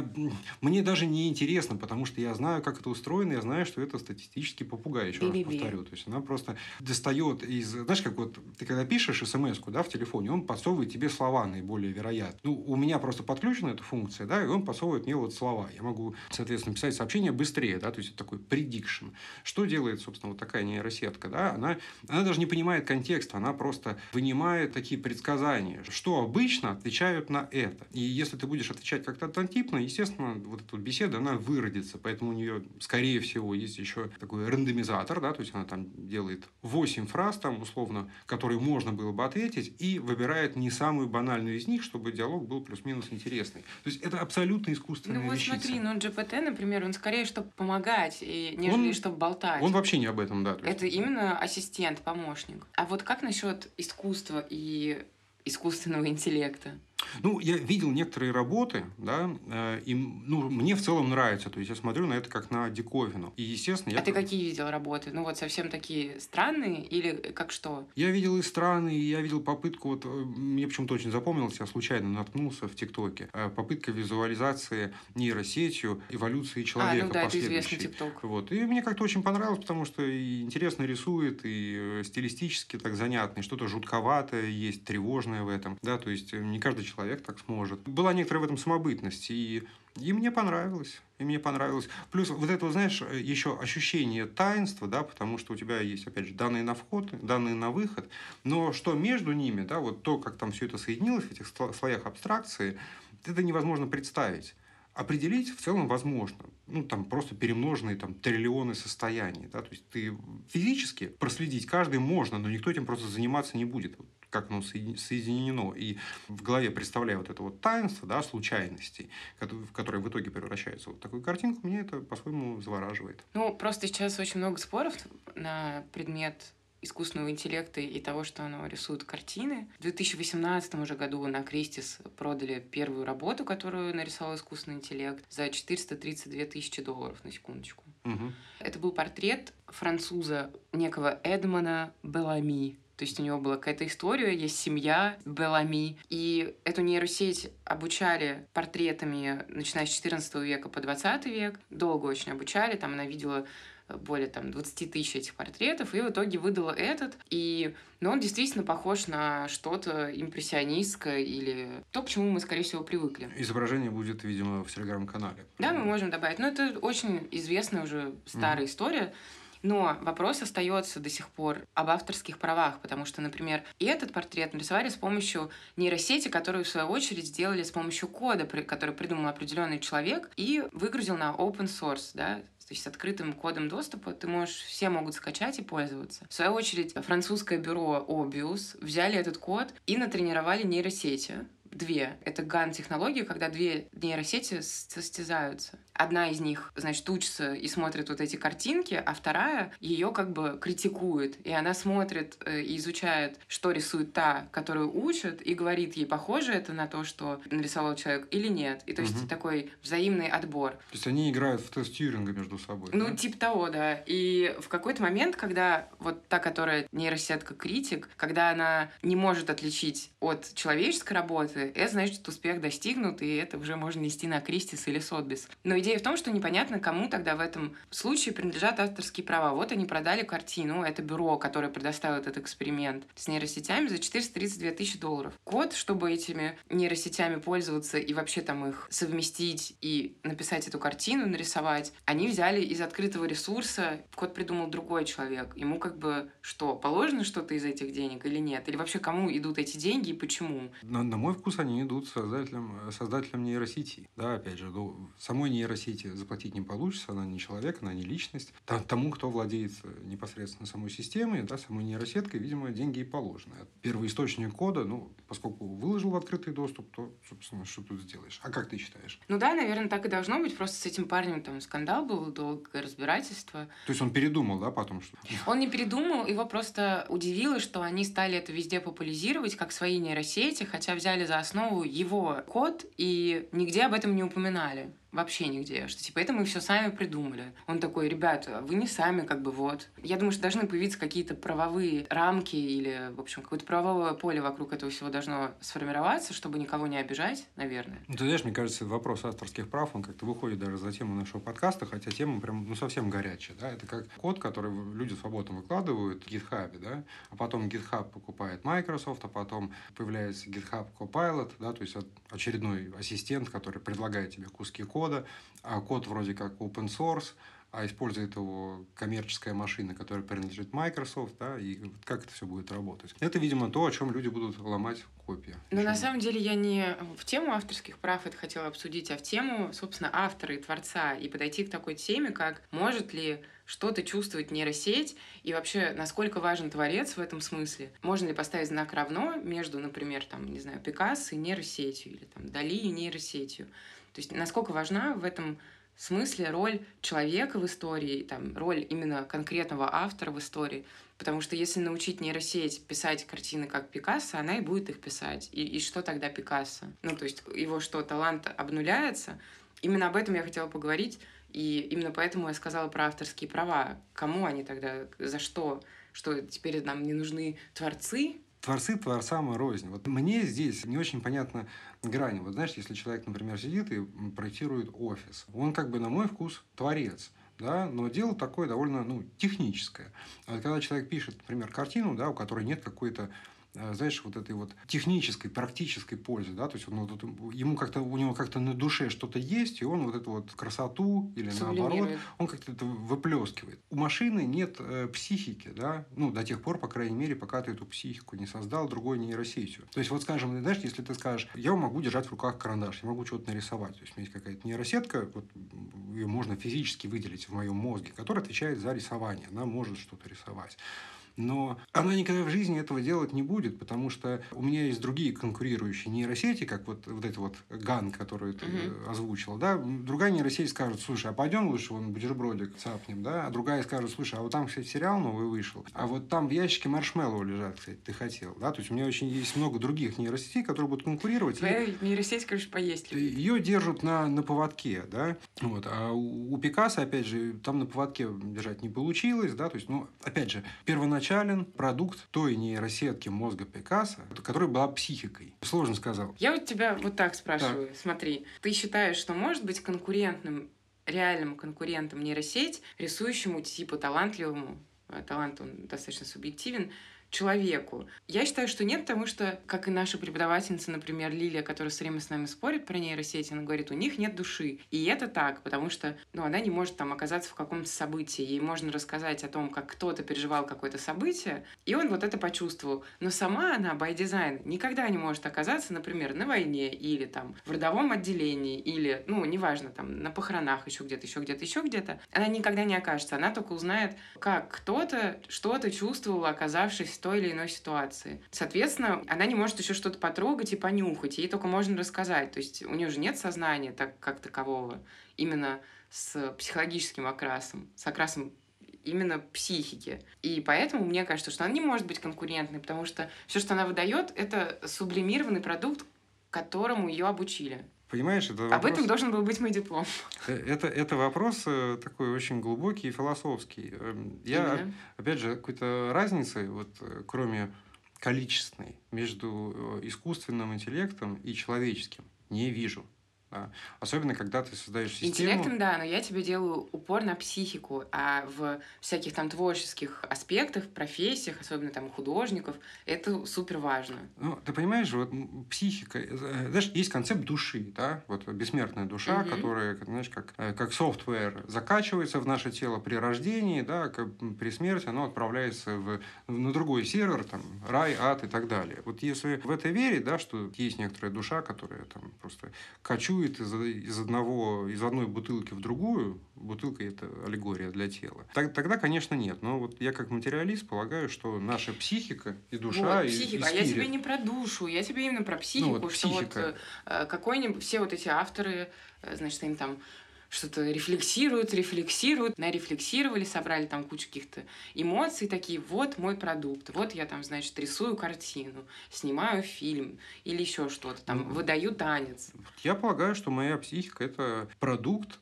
Мне даже не интересно, потому что я знаю, как это устроено, я знаю, что это статистический попугай, еще раз повторю. То есть она просто достает из... Знаешь, как вот ты когда пишешь смс да, в телефоне, он подсовывает тебе слова наиболее вероятные. Ну, у меня просто подключена эта функция, да, и он подсовывает мне вот слова. Я могу, соответственно, писать сообщение быстрее, да, то есть это такой prediction. Что делает, собственно, вот такая нейросетка, да? Она, она даже не понимает контекста, она просто вынимает такие предсказания, что обычно отвечают на это. И если ты будешь отвечать как-то однотипно, естественно, вот эта беседа, она выродится, поэтому у нее, скорее всего, есть еще такой рандомизатор, да, то есть она там делает 8 фраз, там, условно, которые можно было бы ответить, и выбирает не самую банальную из них, чтобы диалог был плюс-минус интересный. То есть это абсолютно искусственная Ну вот вещица. смотри, ну GPT, например, он скорее, чтобы помогать, и, нежели он, чтобы болтать. Он вообще не об этом, да. Это именно ассистент, помощник. А вот как насчет искусства и искусственного интеллекта? Ну, я видел некоторые работы, да, э, и ну, мне в целом нравится. То есть я смотрю на это как на диковину. И, естественно, я... А ты какие видел работы? Ну, вот совсем такие странные или как что? Я видел и странные, я видел попытку, вот э, мне почему-то очень запомнилось, я случайно наткнулся в ТикТоке, э, попытка визуализации нейросетью эволюции человека. А, ну да, это известный ТикТок. Вот. И мне как-то очень понравилось, потому что и интересно рисует, и стилистически так занятно, и что-то жутковатое есть, тревожное в этом. Да, то есть не каждый человек человек так сможет. Была некоторая в этом самобытность, и, и мне понравилось. И мне понравилось. Плюс вот это, знаешь, еще ощущение таинства, да, потому что у тебя есть, опять же, данные на вход, данные на выход, но что между ними, да, вот то, как там все это соединилось в этих слоях абстракции, это невозможно представить. Определить в целом возможно. Ну, там просто перемноженные там, триллионы состояний. Да? То есть ты физически проследить каждый можно, но никто этим просто заниматься не будет как оно соединено, и в голове представляю вот это вот таинство, да, случайностей, которые в итоге превращаются в вот такую картинку, мне это по-своему завораживает. Ну, просто сейчас очень много споров на предмет искусственного интеллекта и того, что оно рисует картины. В 2018 уже году на Кристис продали первую работу, которую нарисовал искусственный интеллект, за 432 тысячи долларов, на секундочку. Угу. Это был портрет француза некого Эдмона Белами. То есть у него была какая-то история, есть семья Белами. И эту нейросеть обучали портретами, начиная с 14 века по 20 век. Долго очень обучали. Там она видела более там 20 тысяч этих портретов, и в итоге выдала этот. И но ну, он действительно похож на что-то импрессионистское или то, к чему мы, скорее всего, привыкли. Изображение будет, видимо, в телеграм-канале. Да, мы можем добавить. Но это очень известная уже старая mm-hmm. история. Но вопрос остается до сих пор об авторских правах, потому что, например, и этот портрет нарисовали с помощью нейросети, которую, в свою очередь, сделали с помощью кода, который придумал определенный человек и выгрузил на open source, да, то есть с открытым кодом доступа ты можешь, все могут скачать и пользоваться. В свою очередь, французское бюро Obius взяли этот код и натренировали нейросети, две. Это ган-технология, когда две нейросети состязаются. Одна из них, значит, учится и смотрит вот эти картинки, а вторая ее как бы критикует. И она смотрит э, и изучает, что рисует та, которую учат, и говорит ей, похоже это на то, что нарисовал человек или нет. И то есть угу. такой взаимный отбор. То есть они играют в тест Тьюринга между собой. Ну, да? типа того, да. И в какой-то момент, когда вот та, которая нейросетка критик, когда она не может отличить от человеческой работы, это значит, что успех достигнут, и это уже можно нести на Кристис или Сотбис. Но идея в том, что непонятно, кому тогда в этом случае принадлежат авторские права. Вот они продали картину, это бюро, которое предоставило этот эксперимент с нейросетями за 432 тысячи долларов. Код, чтобы этими нейросетями пользоваться и вообще там их совместить и написать эту картину, нарисовать, они взяли из открытого ресурса, код придумал другой человек. Ему как бы что, положено что-то из этих денег или нет? Или вообще кому идут эти деньги и почему? На, на мой вкус они идут создателям, создателям нейросети. Да, опять же, самой нейросети нейросети заплатить не получится, она не человек, она не личность. Тому, кто владеет э, непосредственно самой системой, да, самой нейросеткой, видимо, деньги и положены. Первый источник кода, ну, поскольку выложил в открытый доступ, то, собственно, что тут сделаешь? А как ты считаешь? Ну да, наверное, так и должно быть. Просто с этим парнем там скандал был, долгое разбирательство. То есть он передумал, да, потом что? Он не передумал, его просто удивило, что они стали это везде популяризировать, как свои нейросети, хотя взяли за основу его код и нигде об этом не упоминали вообще нигде, что типа это мы все сами придумали. Он такой, ребята, вы не сами, как бы вот. Я думаю, что должны появиться какие-то правовые рамки или, в общем, какое-то правовое поле вокруг этого всего должно сформироваться, чтобы никого не обижать, наверное. Ну, ты знаешь, мне кажется, вопрос авторских прав, он как-то выходит даже за тему нашего подкаста, хотя тема прям, ну, совсем горячая, да, это как код, который люди свободно выкладывают в GitHub, да, а потом GitHub покупает Microsoft, а потом появляется GitHub Copilot, да, то есть очередной ассистент, который предлагает тебе куски кода, кода, а код вроде как open source, а использует его коммерческая машина, которая принадлежит Microsoft, да, и как это все будет работать. Это, видимо, то, о чем люди будут ломать копии. Но на самом деле я не в тему авторских прав это хотела обсудить, а в тему, собственно, автора и творца, и подойти к такой теме, как может ли что-то чувствовать нейросеть, и вообще, насколько важен творец в этом смысле. Можно ли поставить знак равно между, например, там, не знаю, Пикассо и нейросетью, или там Дали и нейросетью. То есть насколько важна в этом смысле роль человека в истории, там, роль именно конкретного автора в истории. Потому что если научить нейросеть писать картины как Пикассо, она и будет их писать. И, и что тогда Пикассо? Ну, то есть его что, талант обнуляется? Именно об этом я хотела поговорить. И именно поэтому я сказала про авторские права. Кому они тогда, за что? Что теперь нам не нужны творцы, творцы творцам и рознь. Вот мне здесь не очень понятна грань. Вот знаешь, если человек, например, сидит и проектирует офис, он как бы на мой вкус творец да, но дело такое довольно ну, техническое. А когда человек пишет, например, картину, да, у которой нет какой-то знаешь, вот этой вот технической, практической пользы, да, то есть он вот, ему как-то, у него как-то на душе что-то есть, и он вот эту вот красоту или наоборот, он как-то это выплескивает. У машины нет э, психики, да, ну, до тех пор, по крайней мере, пока ты эту психику не создал другой нейросетью. То есть, вот, скажем, знаешь, если ты скажешь, я могу держать в руках карандаш, я могу что-то нарисовать, то есть, у меня есть какая-то нейросетка, вот, ее можно физически выделить в моем мозге, которая отвечает за рисование, она может что-то рисовать. Но она никогда в жизни этого делать не будет, потому что у меня есть другие конкурирующие нейросети, как вот, вот это вот ГАН, который ты угу. озвучил, да, другая нейросеть скажет, слушай, а пойдем лучше вон бутербродик цапнем, да, а другая скажет, слушай, а вот там, кстати, сериал новый вышел, а вот там в ящике маршмеллоу лежат, кстати, ты хотел, да, то есть у меня очень есть много других нейросетей, которые будут конкурировать. Твоя и... нейросеть, конечно, поесть Ее держат на, на поводке, да, вот, а у, у Пикассо, опять же, там на поводке держать не получилось, да, то есть, ну, опять же, первоначально изначален продукт той нейросетки мозга Пикассо, которая была психикой. Сложно сказал. Я вот тебя вот так спрашиваю. Так. Смотри, ты считаешь, что может быть конкурентным реальным конкурентом нейросеть, рисующему типа талантливому, э, талант он достаточно субъективен, человеку. Я считаю, что нет, потому что, как и наша преподавательница, например, Лилия, которая все время с нами спорит про нейросети, она говорит, у них нет души. И это так, потому что ну, она не может там оказаться в каком-то событии. Ей можно рассказать о том, как кто-то переживал какое-то событие, и он вот это почувствовал. Но сама она, by design, никогда не может оказаться, например, на войне или там в родовом отделении, или, ну, неважно, там на похоронах, еще где-то, еще где-то, еще где-то. Она никогда не окажется. Она только узнает, как кто-то что-то чувствовал, оказавшись той или иной ситуации. Соответственно, она не может еще что-то потрогать и понюхать, ей только можно рассказать. То есть у нее же нет сознания так, как такового, именно с психологическим окрасом, с окрасом именно психики. И поэтому мне кажется, что она не может быть конкурентной, потому что все, что она выдает, это сублимированный продукт, которому ее обучили. Понимаешь, это вопрос... Об этом должен был быть мой диплом. Э, это, это вопрос э, такой очень глубокий и философский. Эм, я, Именно. опять же, какой-то разницы, вот, э, кроме количественной, между искусственным интеллектом и человеческим не вижу. Да. Особенно, когда ты создаешь систему... Интеллектом, да, но я тебе делаю упор на психику, а в всяких там творческих аспектах, профессиях, особенно там художников, это супер важно. Ну, ты понимаешь, вот психика... Э, знаешь, есть концепт души, да, вот бессмертная душа, угу. которая, знаешь, как, э, как софтвер закачивается в наше тело при рождении, да, как при смерти оно отправляется в, на другой сервер, там, рай, ад и так далее. Вот если в это верить, да, что есть некоторая душа, которая там просто качует дует из, из одного, из одной бутылки в другую, бутылка – это аллегория для тела, так, тогда, конечно, нет. Но вот я как материалист полагаю, что наша психика и душа, вот, и, психика. И а я тебе не про душу, я тебе именно про психику, ну, вот, что психика. вот э, какой-нибудь, все вот эти авторы, э, значит, им там что-то рефлексируют, рефлексируют, нарефлексировали, собрали там кучу каких-то эмоций, такие, вот мой продукт, вот я там, значит, рисую картину, снимаю фильм или еще что-то, там, mm. выдаю танец. Я полагаю, что моя психика — это продукт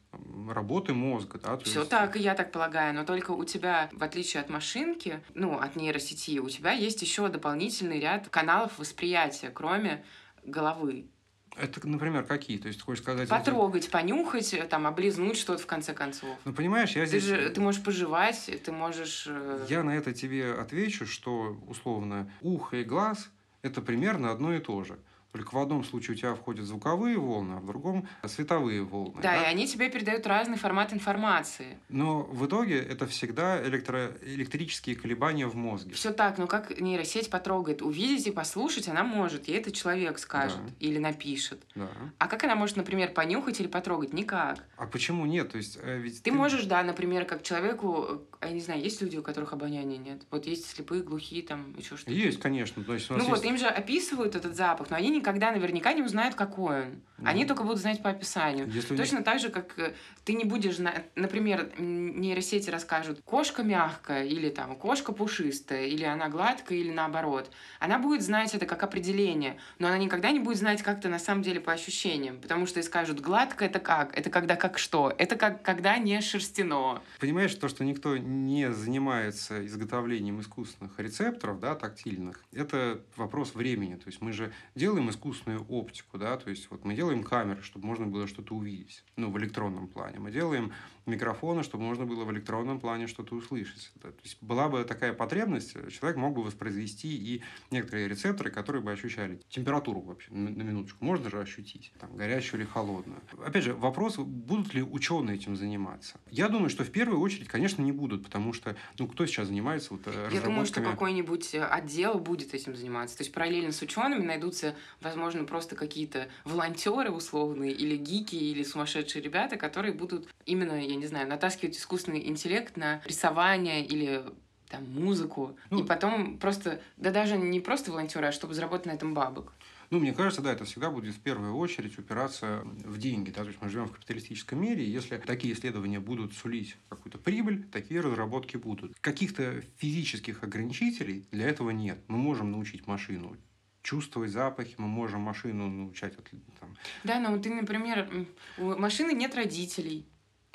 работы мозга, да? Все есть... так, и я так полагаю, но только у тебя, в отличие от машинки, ну, от нейросети, у тебя есть еще дополнительный ряд каналов восприятия, кроме головы. Это, например, какие? То есть, ты хочешь сказать... Потрогать, это... понюхать, там, облизнуть что-то в конце концов. Ну, понимаешь, я здесь... Ты, же, ты можешь пожевать, ты можешь... Э, я на это тебе отвечу, что, условно, ухо и глаз – это примерно одно и то же. Только в одном случае у тебя входят звуковые волны, а в другом световые волны. Да, да? и они тебе передают разный формат информации. Но в итоге это всегда электро... электрические колебания в мозге. Все так, но как нейросеть потрогает, увидеть и послушать она может, ей этот человек скажет да. или напишет. Да. А как она может, например, понюхать или потрогать? Никак. А почему нет? То есть, э, ведь ты, ты можешь, да, например, как человеку, э, я не знаю, есть люди, у которых обоняния нет. Вот есть слепые, глухие, там еще что-то. Есть, конечно. То есть, ну есть... вот, им же описывают этот запах, но они никогда наверняка не узнают, какой он. Они только будут знать по описанию. Если Точно них... так же, как э, ты не будешь, например, нейросети расскажут, кошка мягкая, или там кошка пушистая, или она гладкая, или наоборот. Она будет знать это как определение, но она никогда не будет знать как-то на самом деле по ощущениям, потому что и скажут, гладко это как? Это когда как что? Это как когда не шерстяно. Понимаешь, то, что никто не занимается изготовлением искусственных рецепторов, да, тактильных, это вопрос времени. То есть мы же делаем искусственную оптику, да, то есть вот мы делаем делаем камеры, чтобы можно было что-то увидеть, ну, в электронном плане. Мы делаем микрофона, чтобы можно было в электронном плане что-то услышать. То есть была бы такая потребность, человек мог бы воспроизвести и некоторые рецепторы, которые бы ощущали температуру вообще, на минуточку. Можно же ощутить, там, горячую или холодную. Опять же, вопрос, будут ли ученые этим заниматься. Я думаю, что в первую очередь, конечно, не будут, потому что, ну, кто сейчас занимается вот разработками... Я думаю, что какой-нибудь отдел будет этим заниматься. То есть параллельно с учеными найдутся, возможно, просто какие-то волонтеры, волонтеры условные, или гики, или сумасшедшие ребята, которые будут именно, я не знаю, натаскивать искусственный интеллект на рисование или там, музыку. Ну, и потом просто, да даже не просто волонтеры, а чтобы заработать на этом бабок. Ну, мне кажется, да, это всегда будет в первую очередь упираться в деньги. Да? То есть мы живем в капиталистическом мире, и если такие исследования будут сулить какую-то прибыль, такие разработки будут. Каких-то физических ограничителей для этого нет. Мы можем научить машину чувствовать запахи, мы можем машину научать. Там. Да, но ты, например, у машины нет родителей.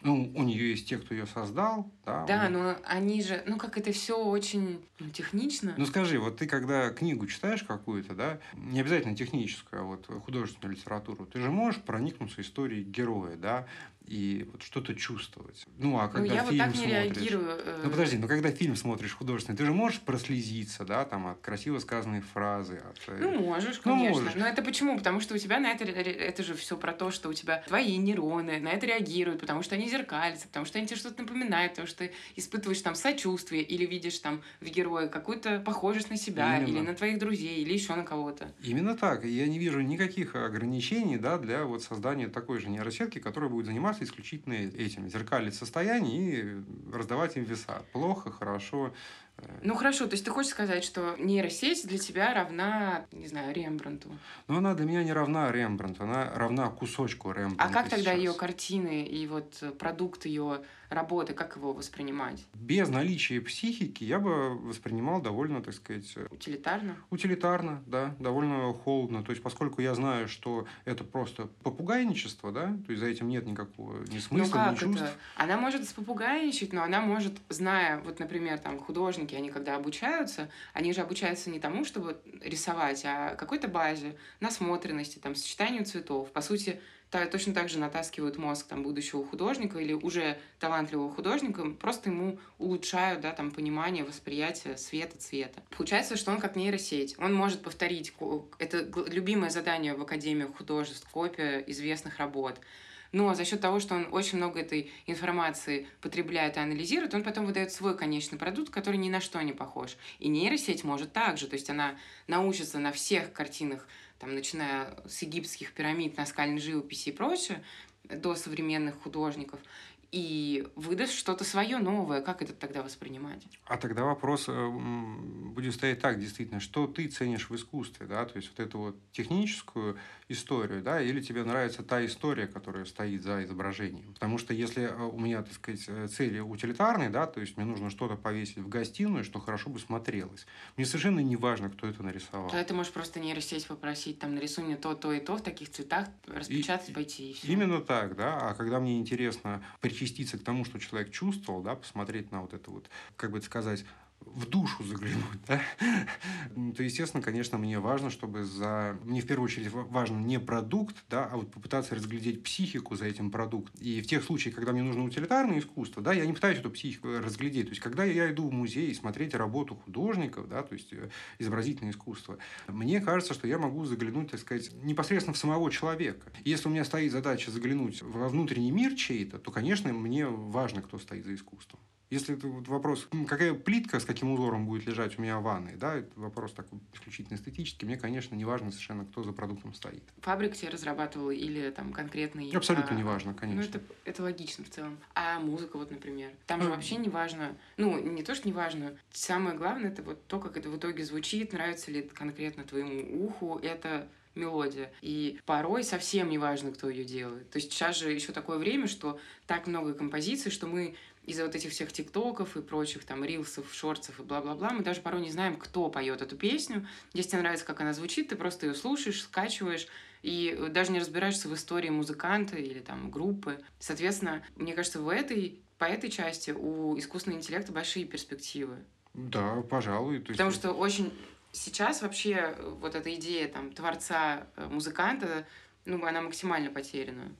Ну, у нее есть те, кто ее создал, да. Да, но они же, ну как это все очень ну, технично. Ну скажи, вот ты когда книгу читаешь какую-то, да, не обязательно техническую, а вот художественную литературу, ты же можешь проникнуться историей героя, да, и вот что-то чувствовать. Ну, а ну, когда ну, я фильм вот так не смотришь... реагирую. Э. Ну, подожди, ну, когда фильм смотришь художественный, ты же можешь прослезиться, да, там, от красиво сказанной фразы. От... Э, ну, можешь, ну, конечно. Ну, можешь. Но это почему? Потому что у тебя на это... Это же все про то, что у тебя твои нейроны на это реагируют, потому что они зеркалятся, потому что они тебе что-то напоминают, потому что ты испытываешь там сочувствие или видишь там в герое какую-то похожесть на себя Именно. или на твоих друзей, или еще на кого-то. Именно так. Я не вижу никаких ограничений, да, для вот создания такой же нейросетки, которая будет заниматься заниматься исключительно этим, зеркалить состояние и раздавать им веса. Плохо, хорошо, ну хорошо, то есть ты хочешь сказать, что нейросеть для тебя равна, не знаю, Рембрандту? Ну она для меня не равна Рембрандту, она равна кусочку Рембрандта. А как тогда ее картины и вот продукт ее работы, как его воспринимать? Без наличия психики я бы воспринимал довольно, так сказать... Утилитарно? Утилитарно, да, довольно холодно. То есть, поскольку я знаю, что это просто попугайничество, да, то есть за этим нет никакого ни смысла, ну, как ни чувств. Это? Она может спопугайничать, но она может, зная, вот, например, там, художники, они когда обучаются, они же обучаются не тому, чтобы рисовать, а какой-то базе, насмотренности, там, сочетанию цветов. По сути, точно так же натаскивают мозг там, будущего художника или уже талантливого художника, просто ему улучшают да, там, понимание, восприятие света, цвета. Получается, что он как нейросеть. Он может повторить, это любимое задание в Академии художеств, копия известных работ. Но за счет того, что он очень много этой информации потребляет и анализирует, он потом выдает свой конечный продукт, который ни на что не похож. И нейросеть может также, то есть она научится на всех картинах там, начиная с египетских пирамид, наскальной живописи и прочее, до современных художников и выдаст что-то свое новое. Как это тогда воспринимать? А тогда вопрос э, будет стоять так, действительно, что ты ценишь в искусстве, да, то есть вот эту вот техническую историю, да, или тебе нравится та история, которая стоит за изображением. Потому что если э, у меня, так сказать, э, цели утилитарные, да, то есть мне нужно что-то повесить в гостиную, что хорошо бы смотрелось. Мне совершенно не важно, кто это нарисовал. Тогда ты можешь просто нейросеть попросить, там, нарисуй мне то, то и то в таких цветах, распечатать, и, пойти и все. Именно так, да. А когда мне интересно причинить причаститься к тому, что человек чувствовал, да, посмотреть на вот это вот, как бы сказать, в душу заглянуть, да, то, естественно, конечно, мне важно, чтобы за... Мне в первую очередь важен не продукт, да, а вот попытаться разглядеть психику за этим продуктом. И в тех случаях, когда мне нужно утилитарное искусство, да, я не пытаюсь эту психику разглядеть. То есть, когда я иду в музей смотреть работу художников, да, то есть, э, изобразительное искусство, мне кажется, что я могу заглянуть, так сказать, непосредственно в самого человека. Если у меня стоит задача заглянуть во внутренний мир чей-то, то, конечно, мне важно, кто стоит за искусством. Если это вот вопрос, какая плитка с каким узором будет лежать у меня в ванной, да, это вопрос такой исключительно эстетический, мне, конечно, не важно совершенно, кто за продуктом стоит. Фабрик тебе разрабатывал или там конкретный... Абсолютно а, не важно, конечно. Ну, это, это логично в целом. А музыка вот, например, там же вообще не важно, ну, не то, что не важно, самое главное, это вот то, как это в итоге звучит, нравится ли конкретно твоему уху, это мелодия. И порой совсем не важно, кто ее делает. То есть сейчас же еще такое время, что так много композиций, что мы из-за вот этих всех тиктоков и прочих там рилсов, шорцев и бла-бла-бла, мы даже порой не знаем, кто поет эту песню. Если тебе нравится, как она звучит, ты просто ее слушаешь, скачиваешь, и даже не разбираешься в истории музыканта или там группы. Соответственно, мне кажется, в этой, по этой части у искусственного интеллекта большие перспективы. Да, пожалуй. То есть... Потому что очень сейчас вообще вот эта идея там творца, э, музыканта, ну, она максимально потеряна.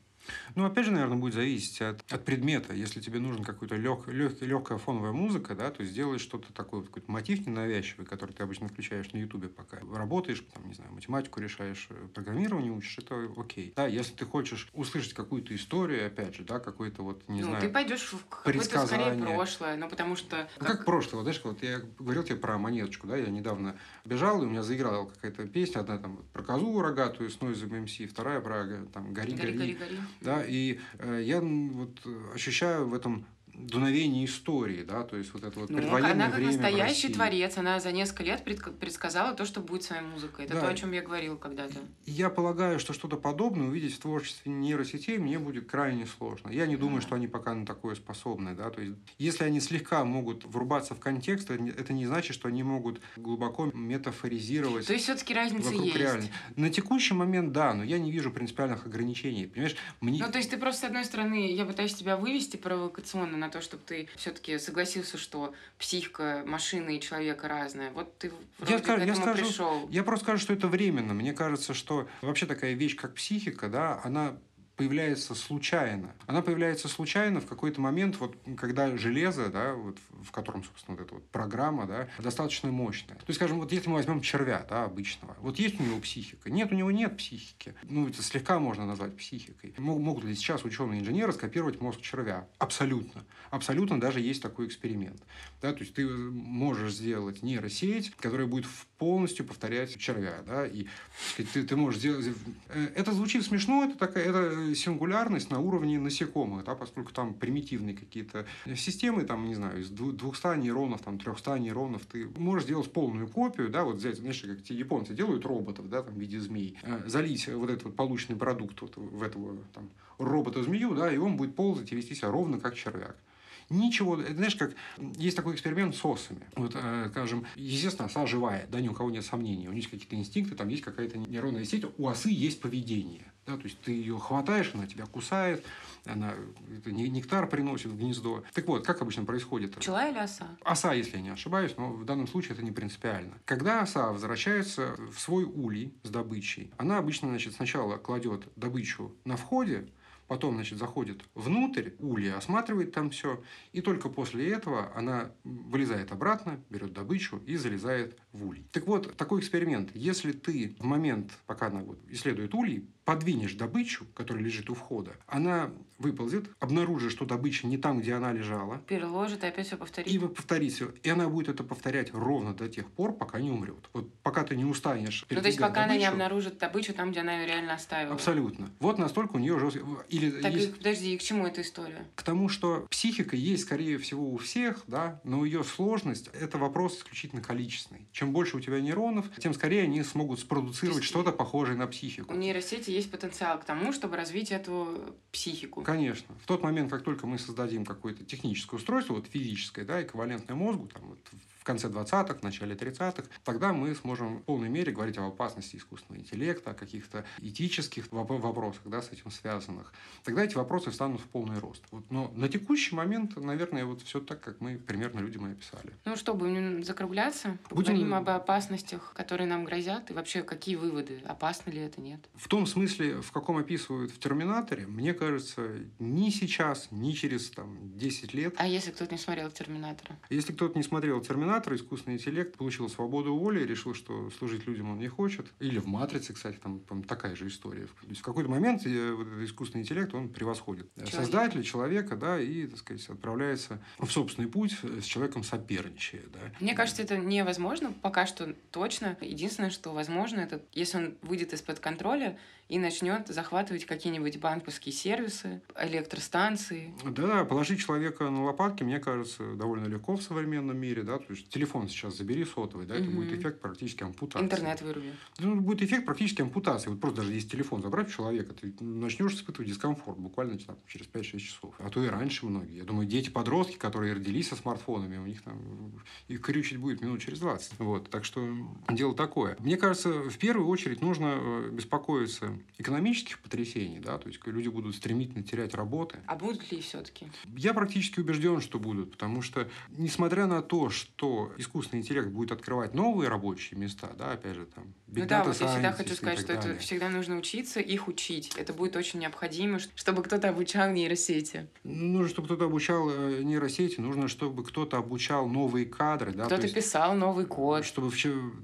Ну, опять же, наверное, будет зависеть от, от предмета. Если тебе нужен какой-то лег, лег, легкая фоновая музыка, да, то сделай что-то такое, какой-то мотив ненавязчивый, который ты обычно включаешь на Ютубе, пока работаешь, там, не знаю, математику решаешь, э, программирование учишь, это окей. Да, если ты хочешь услышать какую-то историю, опять же, да, какой-то вот, не ну, знаю, ты пойдешь в какое-то скорее прошлое, ну, потому что... Ну, как, как прошлое, вот, знаешь, вот я говорил тебе про монеточку, да, я недавно бежал, и у меня заиграла какая-то песня, одна там про козу рогатую с Noise MC, вторая про там «Гори, гори». гори, гори, гори. Да, и э, я вот ощущаю в этом дуновение истории, да, то есть вот это вот ну, предвоенное она как время настоящий творец, она за несколько лет предсказала то, что будет своей музыкой. Это да. то, о чем я говорил когда-то. Я полагаю, что что-то подобное увидеть в творчестве нейросетей мне будет крайне сложно. Я не думаю, что они пока на такое способны, да, то есть если они слегка могут врубаться в контекст, это не значит, что они могут глубоко метафоризировать. То есть все-таки разница есть. Реальной. На текущий момент, да, но я не вижу принципиальных ограничений, понимаешь? Мне... Ну то есть ты просто с одной стороны, я пытаюсь тебя вывести провокационно на то, чтобы ты все-таки согласился, что психика машины и человека разная. Вот ты вроде я скажу, к этому я скажу, пришел. Я просто скажу, что это временно. Мне кажется, что вообще такая вещь, как психика, да, она появляется случайно. Она появляется случайно в какой-то момент, вот, когда железо, да, вот, в котором, собственно, вот эта вот программа, да, достаточно мощная. То есть, скажем, вот если мы возьмем червя, да, обычного, вот есть у него психика? Нет, у него нет психики. Ну, это слегка можно назвать психикой. Могут ли сейчас ученые-инженеры скопировать мозг червя? Абсолютно. Абсолютно даже есть такой эксперимент. Да, то есть, ты можешь сделать нейросеть, которая будет полностью повторять червя, да, и ты, ты можешь сделать... Э, это звучит смешно, это такая, это сингулярность на уровне насекомых, да, поскольку там примитивные какие-то системы, там, не знаю, из 200 нейронов, там, 300 нейронов, ты можешь сделать полную копию, да, вот взять, знаешь, как те японцы делают роботов, да, там, в виде змей, э, залить вот этот вот полученный продукт вот в этого, там, робота-змею, да, и он будет ползать и вести себя ровно как червяк. Ничего, знаешь, как есть такой эксперимент с осами. Вот, э, скажем, естественно, оса живая, да, ни у кого нет сомнений. У нее есть какие-то инстинкты, там есть какая-то нейронная сеть. У осы есть поведение. Да, то есть ты ее хватаешь, она тебя кусает, она это нектар приносит в гнездо. Так вот, как обычно происходит? Пчела или оса? Оса, если я не ошибаюсь, но в данном случае это не принципиально. Когда оса возвращается в свой улей с добычей, она обычно значит, сначала кладет добычу на входе, потом, значит, заходит внутрь улья, осматривает там все, и только после этого она вылезает обратно, берет добычу и залезает в улей. Так вот, такой эксперимент. Если ты в момент, пока она вот исследует улей, подвинешь добычу, которая лежит у входа, она выползет, обнаружит, что добыча не там, где она лежала. Переложит и опять все повторит. И повторит все. И она будет это повторять ровно до тех пор, пока не умрет. Вот пока ты не устанешь. Ну, то есть, пока добычу, она не обнаружит добычу там, где она ее реально оставила. Абсолютно. Вот настолько у нее уже... Или так, есть... и, подожди, и к чему эта история? К тому, что психика есть, скорее всего, у всех, да, но ее сложность – это вопрос исключительно количественный. Чем больше у тебя нейронов, тем скорее они смогут спродуцировать что-то похожее на психику. У нейросети есть потенциал к тому, чтобы развить эту психику. Конечно. В тот момент, как только мы создадим какое-то техническое устройство, вот физическое, да, эквивалентное мозгу, там, вот, конце 20-х, начале 30-х, тогда мы сможем в полной мере говорить об опасности искусственного интеллекта, о каких-то этических вопросах, да, с этим связанных. Тогда эти вопросы встанут в полный рост. Вот, но на текущий момент, наверное, вот все так, как мы примерно людям и описали. Ну что, будем закругляться? Поговорим будем... об опасностях, которые нам грозят, и вообще какие выводы? Опасно ли это, нет? В том смысле, в каком описывают в «Терминаторе», мне кажется, ни сейчас, ни через там, 10 лет... А если кто-то не смотрел «Терминатора»? Если кто-то не смотрел «Терминатор», терминатор искусственный интеллект получил свободу воли и решил, что служить людям он не хочет. Или в «Матрице», кстати, там, там такая же история. То есть в какой-то момент э, вот этот искусственный интеллект, он превосходит Человек. создателя, человека, да, и, так сказать, отправляется в собственный путь с человеком соперничая. Да. Мне кажется, это невозможно пока что точно. Единственное, что возможно, это если он выйдет из-под контроля, и начнет захватывать какие-нибудь банковские сервисы, электростанции. Да, положить человека на лопатки, мне кажется, довольно легко в современном мире. Да? То есть телефон сейчас забери сотовый, да, это угу. будет эффект практически ампутации. Интернет выруби. Ну, будет эффект практически ампутации. Вот просто даже если телефон забрать у человека, ты начнешь испытывать дискомфорт буквально там, через 5-6 часов. А то и раньше многие. Я думаю, дети-подростки, которые родились со смартфонами, у них там их крючить будет минут через 20. Вот. Так что дело такое. Мне кажется, в первую очередь нужно э, беспокоиться экономических потрясений, да, то есть люди будут стремительно терять работы. А будут ли все-таки? Я практически убежден, что будут, потому что, несмотря на то, что искусственный интеллект будет открывать новые рабочие места, да, опять же, там, ну да, вот я всегда хочу сказать, что далее. это всегда нужно учиться, их учить. Это будет очень необходимо, чтобы кто-то обучал нейросети. Нужно, чтобы кто-то обучал э, нейросети, нужно, чтобы кто-то обучал новые кадры. Да? Кто-то писал новый код. Чтобы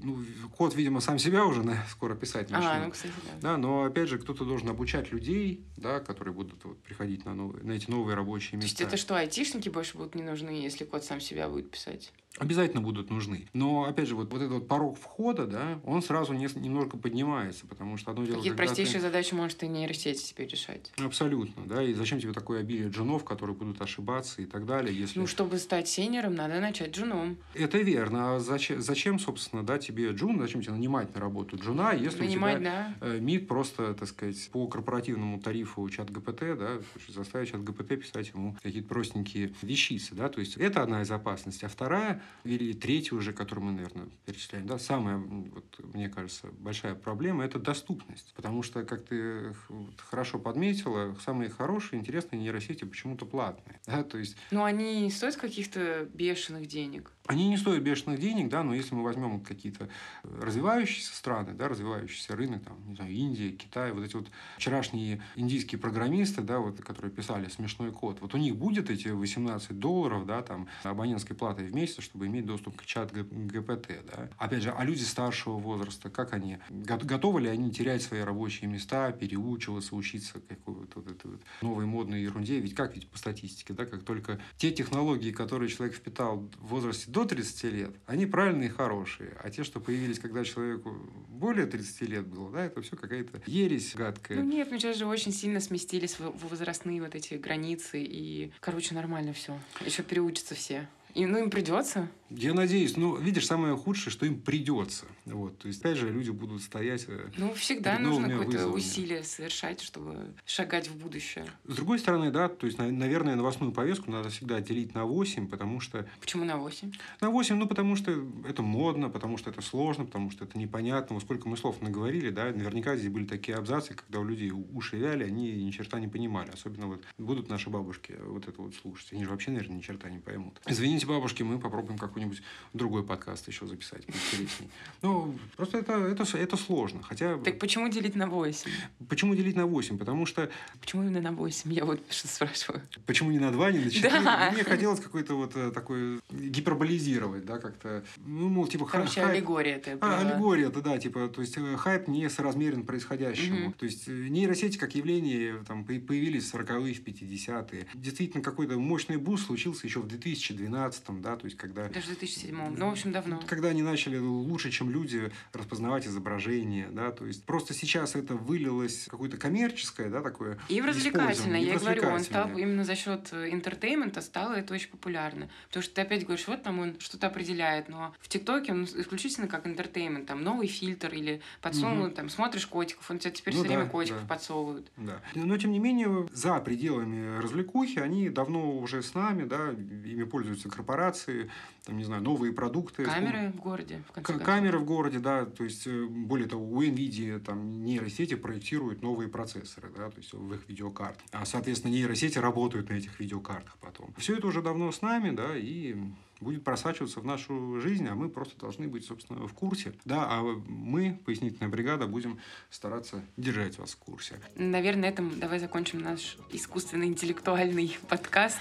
ну, код, видимо, сам себя уже [laughs] скоро писать начнет. А, ну, кстати, да. да. Но, опять же, кто-то должен обучать людей, да, которые будут вот, приходить на, новые, на эти новые рабочие места. То есть это что, айтишники больше будут не нужны, если код сам себя будет писать? Обязательно будут нужны. Но, опять же, вот, вот этот вот порог входа, да, он сразу не, немножко поднимается, потому что одно дело... Какие простейшие ты... задачи может и нейросеть себе решать. Абсолютно, да, и зачем тебе такое обилие джунов, которые будут ошибаться и так далее, если... Ну, чтобы стать сеньором, надо начать джуном. Это верно. А зачем, зачем собственно, да, тебе джун, зачем тебе нанимать на работу джуна, если Нанимать, у тебя да. Э, МИД просто, так сказать, по корпоративному тарифу чат ГПТ, да, заставить чат ГПТ писать ему какие-то простенькие вещицы, да, то есть это одна из опасностей. А вторая или третья уже, которую мы, наверное, перечисляем, да, самая, вот, мне кажется, большая проблема – это доступность. Потому что, как ты хорошо подметила, самые хорошие, интересные нейросети почему-то платные. [laughs] Да? То есть... Но они стоят каких-то бешеных денег. Они не стоят бешеных денег, да, но если мы возьмем какие-то развивающиеся страны, да, развивающийся рынок, там, не знаю, Индия, Китай, вот эти вот вчерашние индийские программисты, да, вот, которые писали смешной код, вот у них будет эти 18 долларов, да, там, абонентской платы в месяц, чтобы иметь доступ к чат ГПТ, да. Опять же, а люди старшего возраста, как они, готовы ли они терять свои рабочие места, переучиваться, учиться какой-то вот этой вот новой модной ерунде, ведь как ведь по статистике, да, как только те технологии, которые человек впитал в возрасте до 30 лет, они правильные и хорошие. А те, что появились, когда человеку более 30 лет было, да, это все какая-то ересь гадкая. Ну нет, мы сейчас же очень сильно сместились в возрастные вот эти границы, и, короче, нормально все. Еще переучатся все. И, ну, им придется. Я надеюсь. Ну, видишь, самое худшее, что им придется. Вот. То есть, опять же, люди будут стоять э, Ну, всегда нужно какое-то усилие совершать, чтобы шагать в будущее. С другой стороны, да, то есть, наверное, новостную повестку надо всегда делить на 8, потому что... Почему на 8? На 8, ну, потому что это модно, потому что это сложно, потому что это непонятно. Вот сколько мы слов наговорили, да, наверняка здесь были такие абзацы, когда у людей уши вяли, они ни черта не понимали. Особенно вот будут наши бабушки вот это вот слушать. Они же вообще, наверное, ни черта не поймут. Извините, Извините, бабушки, мы попробуем какой-нибудь другой подкаст еще записать. Интересней. Ну, просто это, это, это сложно. Хотя... Так почему делить на 8? Почему делить на 8? Потому что... Почему именно на 8? Я вот что спрашиваю. Почему не на 2, не на 4? Да. Мне хотелось какой-то вот э, такой гиперболизировать, да, как-то. Ну, мол, типа... Короче, хайп- аллегория ты А, аллегория, это да, типа, то есть э, хайп не соразмерен происходящему. Мгм. То есть э, нейросети как явление там, по- появились в 40-е, в 50-е. Действительно, какой-то мощный boost случился еще в 2012 да, то есть когда Даже в 2007 Ну, в общем, давно. когда они начали лучше, чем люди, распознавать изображения, да, то есть просто сейчас это вылилось какое-то коммерческое, да, такое И в развлекательное, я и говорю, он стал именно за счет э, entertainment а стало это очень популярно. Потому что ты опять говоришь, вот там он что-то определяет, но в ТикТоке он исключительно как entertainment, там новый фильтр или подсунул, Мгм. там смотришь котиков, он тебе теперь Ну все время да, котиков да. подсовывают. Да. Но, тем не менее, за пределами развлекухи, они давно уже с нами, да, ими пользуются корпорации, там, не знаю, новые продукты. Камеры в городе, в конце. Камеры в городе, да, то есть, э, более того, у NVIDIA там нейросети проектируют новые процессоры, да, то есть в их видеокартах. А, соответственно, нейросети работают на этих видеокартах потом. Все это уже давно с нами, да, и будет просачиваться в нашу жизнь, а мы просто должны быть, собственно, в курсе. Да, а мы, пояснительная бригада, будем стараться держать вас в курсе. Наверное, на этом давай закончим наш искусственный интеллектуальный подкаст.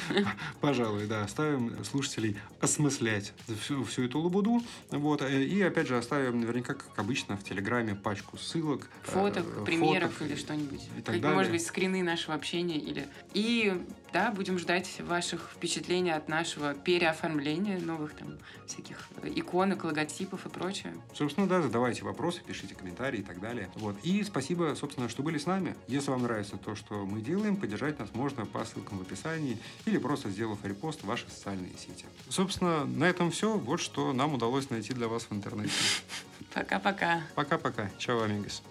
[laughs] Пожалуй, да, оставим слушателей осмыслять всю, всю эту лабуду. Вот, э, и опять же оставим наверняка, как обычно, в Телеграме пачку ссылок. э, Фоток, примеров фоток или что-нибудь. и так далее. Может быть, скрины нашего общения. Или... И да, будем ждать ваших впечатлений от нашего переоформления новых там всяких иконок, логотипов и прочее. Собственно, да, задавайте вопросы, пишите комментарии и так далее. Вот. И спасибо, собственно, что были с нами. Если вам нравится то, что мы делаем, поддержать нас можно по ссылкам в описании или просто сделав репост в ваши социальные сети. Собственно, на этом все. Вот что нам удалось найти для вас в интернете. [laughs] Пока-пока. Пока-пока. Чао, амигос.